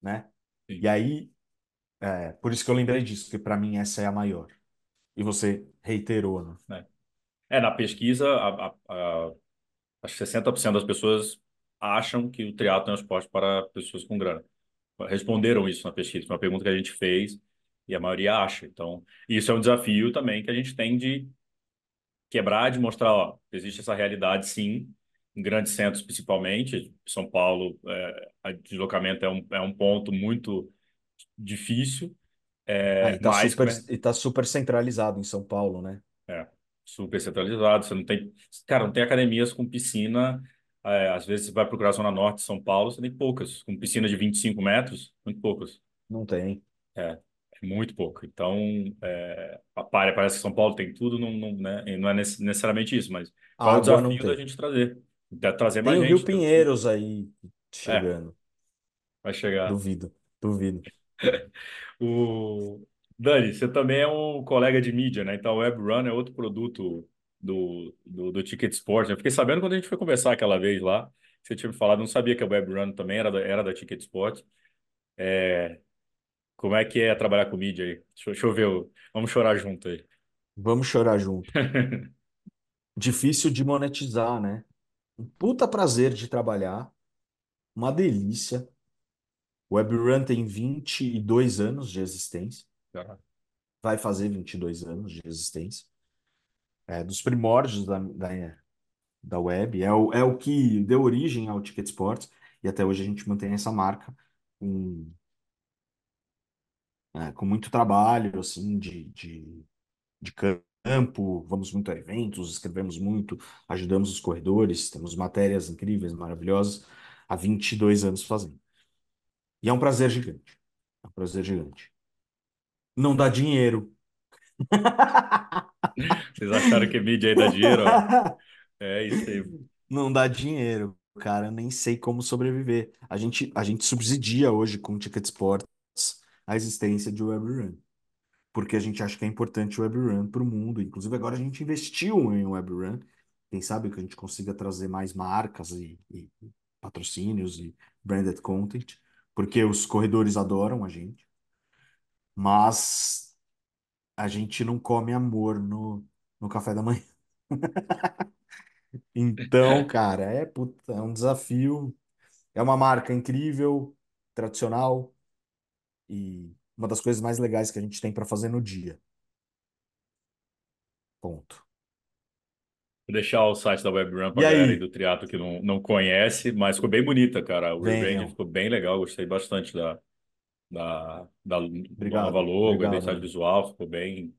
né? Sim. E aí, é, por isso que eu lembrei disso, porque para mim essa é a maior. E você reiterou, né? né? É, na pesquisa, a, a, a, acho que 60% das pessoas acham que o triatlo é um esporte para pessoas com grana. Responderam isso na pesquisa, foi uma pergunta que a gente fez e a maioria acha. Então, isso é um desafio também que a gente tem de quebrar, de mostrar, ó, existe essa realidade sim, em grandes centros principalmente. São Paulo, é, o deslocamento é um, é um ponto muito difícil, Ah, é, e tá mas super, e tá super centralizado em São Paulo, né? é super centralizado. Você não tem, cara, não tem academias com piscina. é, às vezes você vai procurar a Zona Norte de São Paulo, você tem poucas, com piscina de 25 metros, muito poucas. Não tem. É muito pouco. Então, é, a pare- parece que São Paulo tem tudo, não, não, né? Não é nece- necessariamente isso, mas qual é o desafio da gente trazer? De trazer Tem mais o Rio gente. Assim, Pinheiros aí É, chegando. vai chegar. Duvido, duvido. O Dani, você também é um colega de mídia, né? Então, o Web Run é outro produto do, do, do Ticket Sport. Eu fiquei sabendo quando a gente foi conversar aquela vez lá, você tinha me falado, não sabia que a Web Run também era da, era da Ticket Sport. Como é que é trabalhar com mídia aí? Deixa, eu- deixa eu ver. Vamos chorar junto aí. Vamos chorar junto. Difícil de monetizar, né? Um puta prazer de trabalhar, uma delícia. WebRun tem 22 anos de existência, vai fazer 22 anos de existência. É dos primórdios da, da, da web, é o, é o que deu origem ao Ticket Sports, e até hoje a gente mantém essa marca com, é, com muito trabalho, assim, de, de, de campo, vamos muito a eventos, escrevemos muito, ajudamos os corredores, temos matérias incríveis, maravilhosas, há 22 anos fazendo. E é um prazer gigante. É um prazer gigante. Não dá dinheiro. Vocês acharam que mídia aí dá dinheiro? ó? É isso aí. Não dá dinheiro, cara. Nem sei como sobreviver. A gente, a gente subsidia hoje com o Ticket Sports a existência de WebRun. Porque a gente acha que é importante o WebRun para o mundo. Inclusive, agora a gente investiu em WebRun. Quem sabe que a gente consiga trazer mais marcas e, e patrocínios e branded content. Porque os corredores adoram a gente. Mas a gente não come amor no, no café da manhã. Então, cara, é, puta, é um desafio. É uma marca incrível, tradicional e uma das coisas mais legais que a gente tem para fazer no dia. Ponto. Vou deixar o site da WebRun E pra galera aí do triatlo que não, não conhece, mas ficou bem bonita, cara. O rebranding ficou bem legal, gostei bastante da, da, da nova Obrigado, logo, a obrigado, identidade amigo. visual, ficou bem,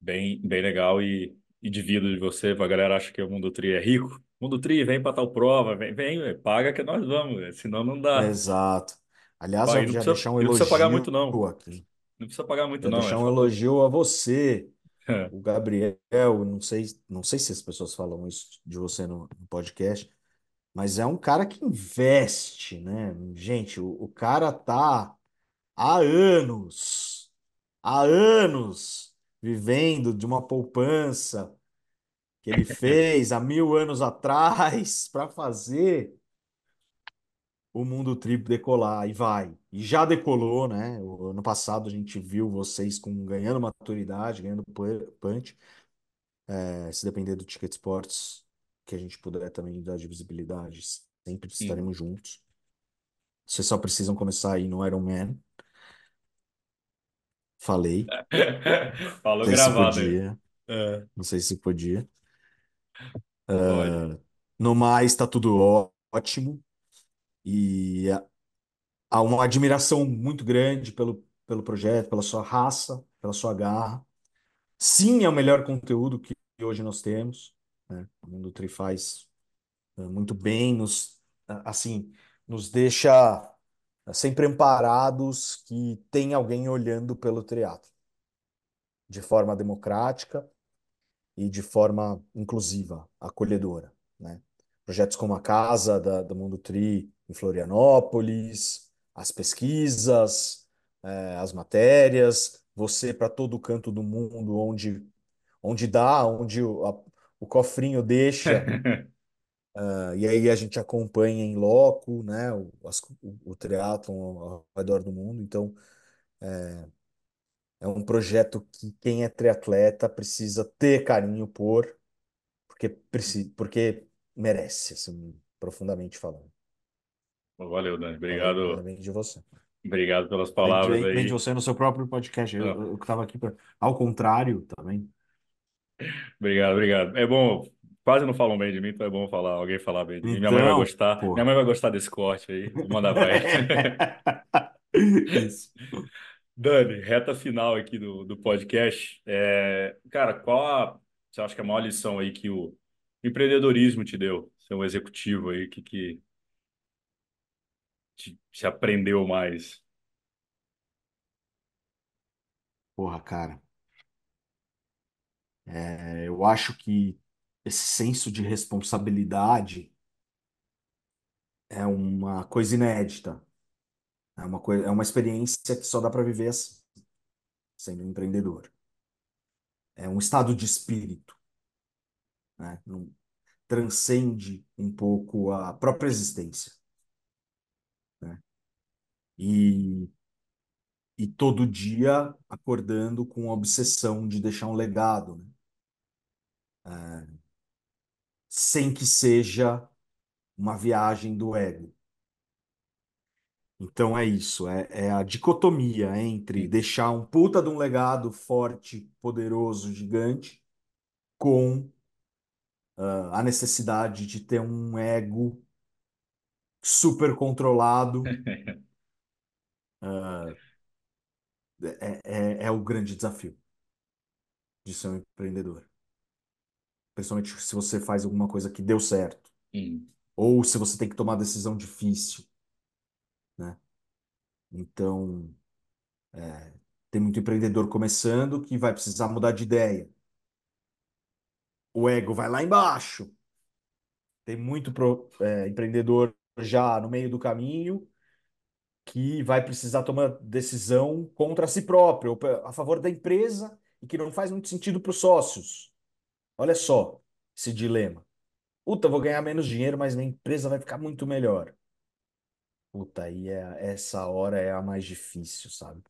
bem, bem legal e, e divido de você, a galera acha que o Mundo Tri é rico. Mundo Tri, vem pra tal prova, vem, vem, paga que nós vamos, senão não dá. Exato. Aliás, E eu não já precisa, deixar um não precisa pagar elogio muito, não. aqui. Não precisa pagar muito, Já não, é deixar um só por... elogio a você, o Gabriel. Não sei, não sei se as pessoas falam isso de você no, no podcast, mas é um cara que investe, né? Gente, o, o cara tá há anos, há anos vivendo de uma poupança que ele fez há mil anos atrás para fazer o mundo trip decolar e vai. E já decolou, né? O ano passado a gente viu vocês com ganhando maturidade, ganhando pu- punch. É, se depender do Ticket Sports, que a gente puder também dar de visibilidade, sempre Sim. estaremos juntos. Vocês só precisam começar aí no Ironman. Falei, Falou não sei se gravado aí. podia, É, não sei se podia. pode. No mais, está tudo ótimo e há uma admiração muito grande pelo, pelo projeto, pela sua raça, pela sua garra. Sim, é o melhor conteúdo que hoje nós temos, né? O Mundo Tri faz eh, muito bem, nos, assim, nos deixa eh, sempre amparados que tem alguém olhando pelo triatlo de forma democrática e de forma inclusiva, acolhedora, né? Projetos como a Casa da, do Mundo Tri em Florianópolis, as pesquisas, eh, as matérias, você para todo canto do mundo onde, onde dá, onde o, a- o cofrinho deixa, ah, e aí a gente acompanha em loco, né, o, as, o, o triatlon ao, redor do mundo. Então, é um projeto que quem é triatleta precisa ter carinho por porque, porque merece, assim, profundamente falando. Valeu, Dani. Obrigado, bem de você. obrigado pelas palavras bem, bem de aí. você no seu próprio podcast. Eu, Não, eu, eu tava aqui para. Ao contrário, também. obrigado, obrigado. É bom, quase não falam bem de mim, então é bom falar, alguém falar bem de mim. Minha mãe vai Então, gostar. Minha pô. mãe vai gostar desse corte aí. Vou mandar pra ela. Isso. Dani, reta final aqui do, do podcast. É, cara, qual a, você acha que é a maior lição aí que o empreendedorismo te deu? Ser um executivo aí, que que te aprendeu mais? Porra, cara. É, eu acho que esse senso de responsabilidade é uma coisa inédita. É uma coisa, é uma experiência que só dá para viver assim, sendo um empreendedor. É um estado de espírito, né? Não- transcende um pouco a própria existência? E, e todo dia acordando com a obsessão de deixar um legado, né? sem que seja uma viagem do ego. Então é isso, é, é a dicotomia entre deixar um puta de um legado forte, poderoso, gigante, com ah, a necessidade de ter um ego super controlado. É, é, é o grande desafio de ser um empreendedor. Principalmente se você faz alguma coisa que deu certo, Hum. ou se você tem que tomar decisão difícil, né? Então, tem muito empreendedor começando que vai precisar mudar de ideia. O ego vai lá embaixo. Tem muito pro- é, empreendedor já no meio do caminho que vai precisar tomar decisão contra si próprio, ou a favor da empresa, e que não faz muito sentido para os sócios. Olha só esse dilema. Puta, vou ganhar menos dinheiro, mas minha empresa vai ficar muito melhor. Puta, aí é, essa hora é a mais difícil, sabe?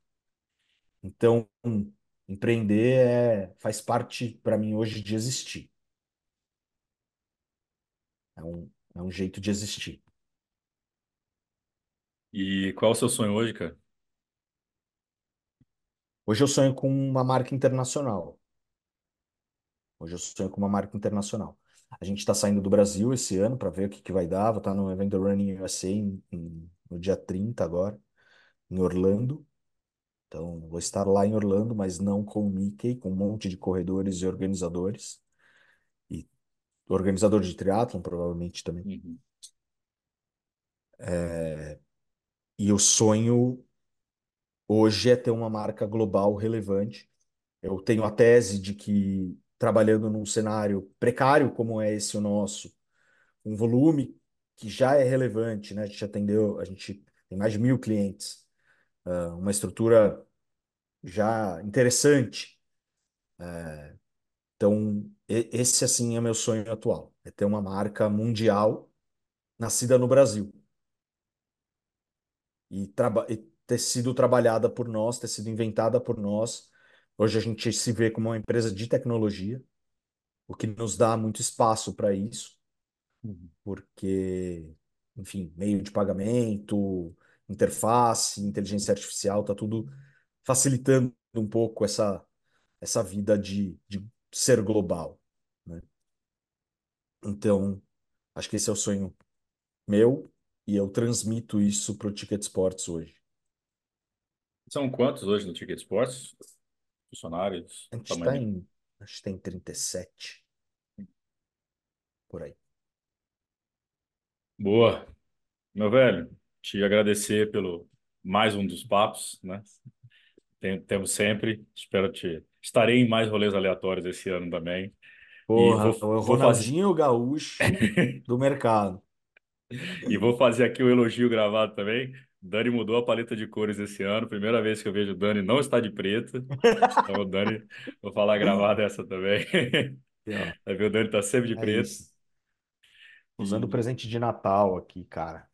Então, empreender é, faz parte, para mim, hoje, de existir. É um, é um jeito de existir. E qual é o seu sonho hoje, cara? Hoje eu sonho com uma marca internacional. Hoje eu sonho com uma marca internacional. A gente está saindo do Brasil esse ano para ver o que, que vai dar. Vou estar no evento Running USA em- em- no dia 30 agora, em Orlando. Então, vou estar lá em Orlando, mas não com o Mickey, com um monte de corredores e organizadores. E organizador de triatlon, provavelmente também. Uhum. E o sonho hoje é ter uma marca global relevante. Eu tenho a tese de que, trabalhando num cenário precário como é esse o nosso, um volume que já é relevante, né? A gente atendeu, a gente tem mais de mil clientes, ah, uma estrutura já interessante. Então, e- esse assim é meu sonho atual, é ter uma marca mundial nascida no Brasil e, e ter sido trabalhada por nós, ter sido inventada por nós. Hoje a gente se vê como uma empresa de tecnologia, o que nos dá muito espaço para isso. Uhum. porque, enfim, meio de pagamento, interface, inteligência artificial, tá tudo facilitando um pouco essa, essa vida de, de ser global, né? Então, acho que esse é o sonho meu e eu transmito isso para o Ticket Sports hoje. São quantos hoje no Ticket Sports? Funcionários, A gente está em, acho que tem 37 por aí. Boa. Meu velho, te agradecer pelo mais um dos papos, né? Tem- temos sempre. Espero te. Estarei em mais rolês aleatórios esse ano também. E vou, Porra, o vou fazer. Ronaldinho Gaúcho do mercado. E vou fazer aqui o elogio gravado também. Dani mudou a paleta de cores esse ano. Primeira vez que eu vejo o Dani não está de preto. Então, o Dani, vou falar gravado essa também. Vai ver, o Dani tá sempre de é preto. isso. Usando o presente de Natal aqui, cara.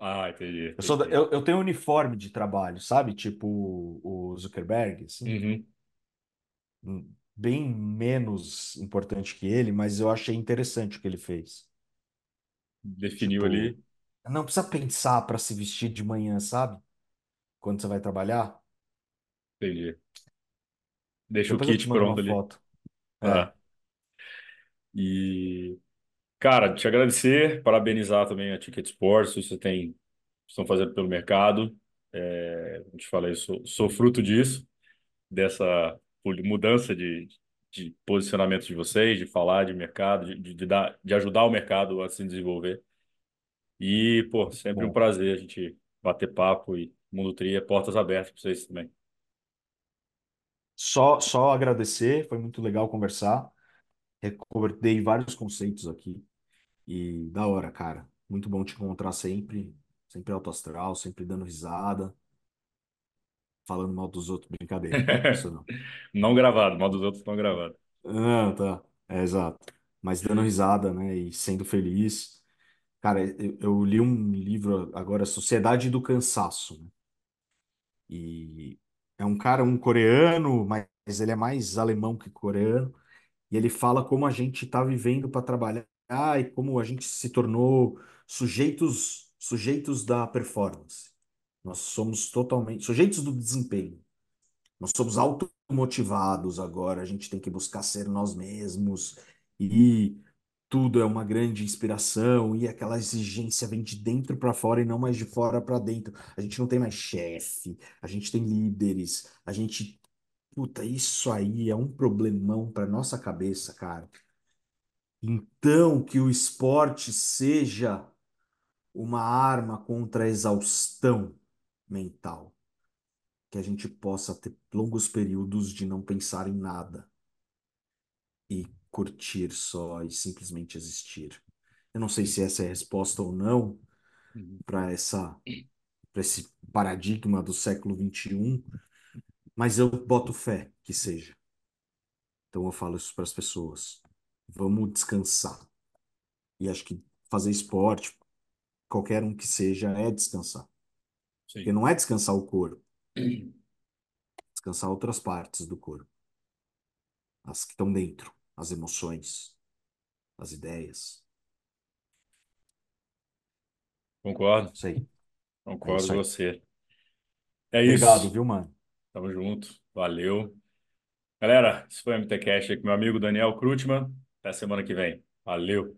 Ah, entendi, Eu, sou entendi. eu, eu tenho um uniforme de trabalho, sabe? Tipo o, o Zuckerberg, assim. Uhum. Hum, Bem menos importante que ele, mas eu achei interessante o que ele fez. Definiu Tipo, ali, não precisa pensar para se vestir de manhã, sabe? Quando você vai trabalhar. entendi. Deixa o Depois eu kit te mando uma pronto ali. foto. É. Ah, e, cara, te agradecer, parabenizar também a Ticket Sports, você tem, estão fazendo pelo mercado. É, eu te falei, sou, sou fruto disso, dessa mudança de, de posicionamento de vocês, de falar de mercado, de, de, de dar, de ajudar o mercado a se desenvolver. E, pô, sempre um Bom, prazer a gente bater papo e Mundo Tri é portas abertas para vocês também. só, só agradecer, foi muito legal conversar. Recordei vários conceitos aqui. E da hora, cara. Muito bom te encontrar sempre. Sempre alto astral, sempre dando risada, falando mal dos outros. Brincadeira. Isso não. Não gravado, mal dos outros não gravado. Não, tá. É, exato. Mas dando risada, né? E sendo feliz. Cara, eu, eu li um livro agora, Sociedade do Cansaço, né? E é um cara, um coreano, mas ele é mais alemão que coreano. E ele fala como a gente está vivendo para trabalhar e como a gente se tornou sujeitos, sujeitos da performance. Nós somos totalmente sujeitos do desempenho. Nós somos automotivados agora, a gente tem que buscar ser nós mesmos e tudo é uma grande inspiração e aquela exigência vem de dentro para fora e não mais de fora para dentro. A gente não tem mais chefe, a gente tem líderes, a gente Puta, isso aí é um problemão para nossa cabeça, cara. Então, que o esporte seja uma arma contra a exaustão mental, que a gente possa ter longos períodos de não pensar em nada e curtir só e simplesmente existir. Eu não sei se essa é a resposta ou não Uhum. para essa para esse paradigma do século XXI, mas eu boto fé que seja. Então eu falo isso para as pessoas. Vamos descansar. E acho que fazer esporte, qualquer um que seja, é descansar. Porque Sim. não é descansar o corpo, descansar outras partes do corpo. As que estão dentro, as emoções, as ideias. Concordo, Isso. É concordo isso com aí. você. É Obrigado, isso. viu, mano? Tamo junto. Valeu. Galera, esse foi o MTCast aí com meu amigo Daniel Krutman. Até semana que vem. Valeu.